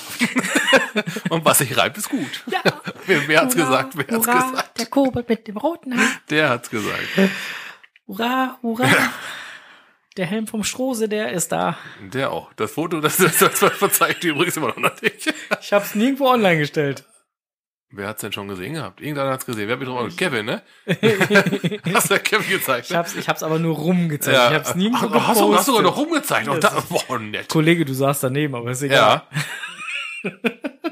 Und was sich reimt, ist gut. Ja. (laughs) Wer, wer hat's gesagt? Wer hat's hurra, gesagt? Der Kobold mit dem roten Haar. Der hat's gesagt. Hurra, hurra. Der Helm vom Strose, der ist da. Der auch. Das Foto, das, das, das verzeigt die übrigens immer noch nicht. Ich hab's nirgendwo online gestellt. Wer hat's denn schon gesehen gehabt? Irgendeiner hat's gesehen. Wer hat mich drauf Kevin, ne? (laughs) Hast du ja Kevin gezeigt? Ich Ne? hab's, ich hab's aber nur rumgezeigt. Ich hab's nirgendwo Ach, hast, du, hast du sogar noch rumgezeigt. Auch da, boah, nett. Kollege, du saßt daneben, aber ist egal. Ja.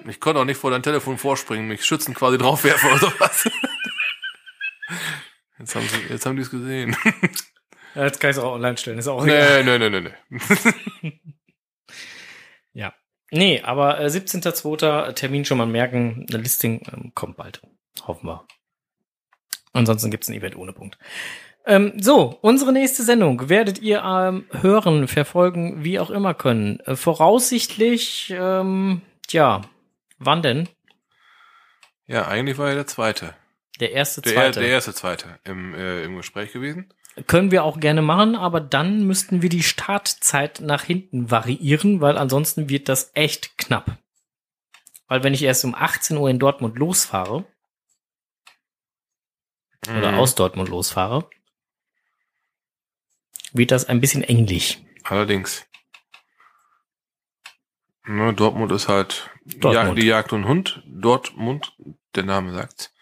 Ich konnte auch nicht vor dein Telefon vorspringen, mich schützen quasi draufwerfen oder sowas. Jetzt haben sie, jetzt haben die es gesehen. Ja, Jetzt kann ich es auch online stellen, ist auch egal. Nee, nee, nee, nee, nee. Aber äh, 17.02. Termin schon mal merken, ein Listing ähm, kommt bald. Hoffen wir. Ansonsten gibt's ein Event ohne Punkt. Ähm, so, unsere nächste Sendung werdet ihr ähm, hören, verfolgen, wie auch immer können. Äh, voraussichtlich, ähm, tja, wann denn? Ja, eigentlich war ja der zweite. Der erste, Der, zweite. der erste zweite im, äh, im Gespräch gewesen. Können wir auch gerne machen, aber dann müssten wir die Startzeit nach hinten variieren, weil ansonsten wird das echt knapp. Weil wenn ich erst um 18 Uhr in Dortmund losfahre, oder Mhm. aus Dortmund losfahre, wird das ein bisschen englich. Allerdings. Ne, Dortmund ist halt Dortmund. Jag, die Jagd und Hund. Dortmund, der Name sagt's.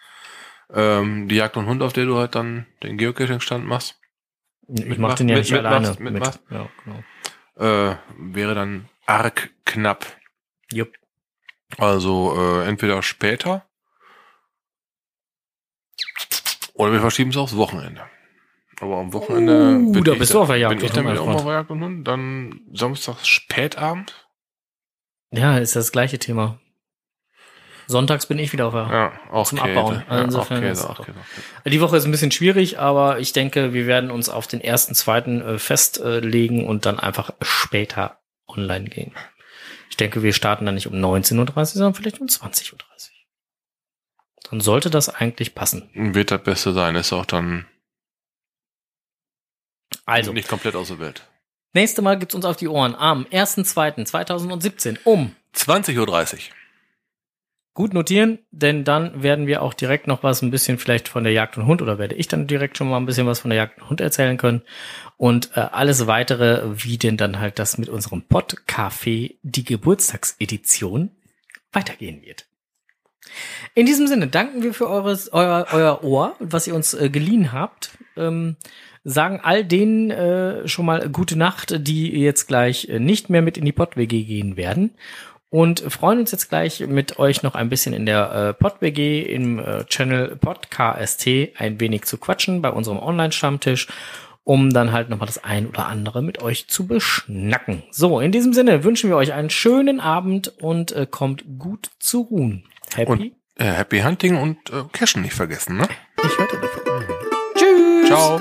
Ähm, die Jagd und Hund, auf der du halt dann den Geocaching-Stand machst, Ich mach den ja mit- nicht mitmachst- alleine. mitmachst? Mit. Ja, genau. äh, wäre dann arg knapp. Jupp. Also äh, entweder später oder wir verschieben es aufs Wochenende. Aber am Wochenende Uh, bin da ich bist dann- du auf der Jagd Bin ich dann Freund. auf der Jagd und Hund. Dann samstags spätabend. Ja, ist das gleiche Thema. Sonntags bin ich wieder auf der Ja, auch Zum Käse. Abbauen. Also Ja, insofern auch ist Käse, es auch Käse, auch. Die Woche ist ein bisschen schwierig, aber ich denke, wir werden uns auf den ersten, zweiten äh, festlegen und dann einfach später online gehen. Ich denke, wir starten dann nicht um 19.30 Uhr, sondern vielleicht um 20.30 Uhr. Dann sollte das eigentlich passen. Wird das Beste sein, ist auch dann Also, nicht komplett aus der Welt. nächste Mal gibt's uns auf die Ohren am 1.2.2017 um 20.30 Uhr. Gut notieren, denn dann werden wir auch direkt noch was ein bisschen vielleicht von der Jagd und Hund oder werde ich dann direkt schon mal ein bisschen was von der Jagd und Hund erzählen können und äh, alles weitere, wie denn dann halt das mit unserem Podcafé, die Geburtstagsedition, weitergehen wird. In diesem Sinne danken wir für eures, euer, euer Ohr, was ihr uns äh, geliehen habt. Ähm, sagen all denen äh, schon mal gute Nacht, die jetzt gleich äh, nicht mehr mit in die Pod-WG gehen werden und freuen uns jetzt gleich mit euch noch ein bisschen in der äh, PodWG im äh, Channel PodKST ein wenig zu quatschen bei unserem Online-Stammtisch, um dann halt nochmal das ein oder andere mit euch zu beschnacken. So, in diesem Sinne wünschen wir euch einen schönen Abend und äh, kommt gut zu ruhen. Happy? Und äh, Happy Hunting und äh, Cashen nicht vergessen, ne? ich hörte davon. Tschüss! Ciao.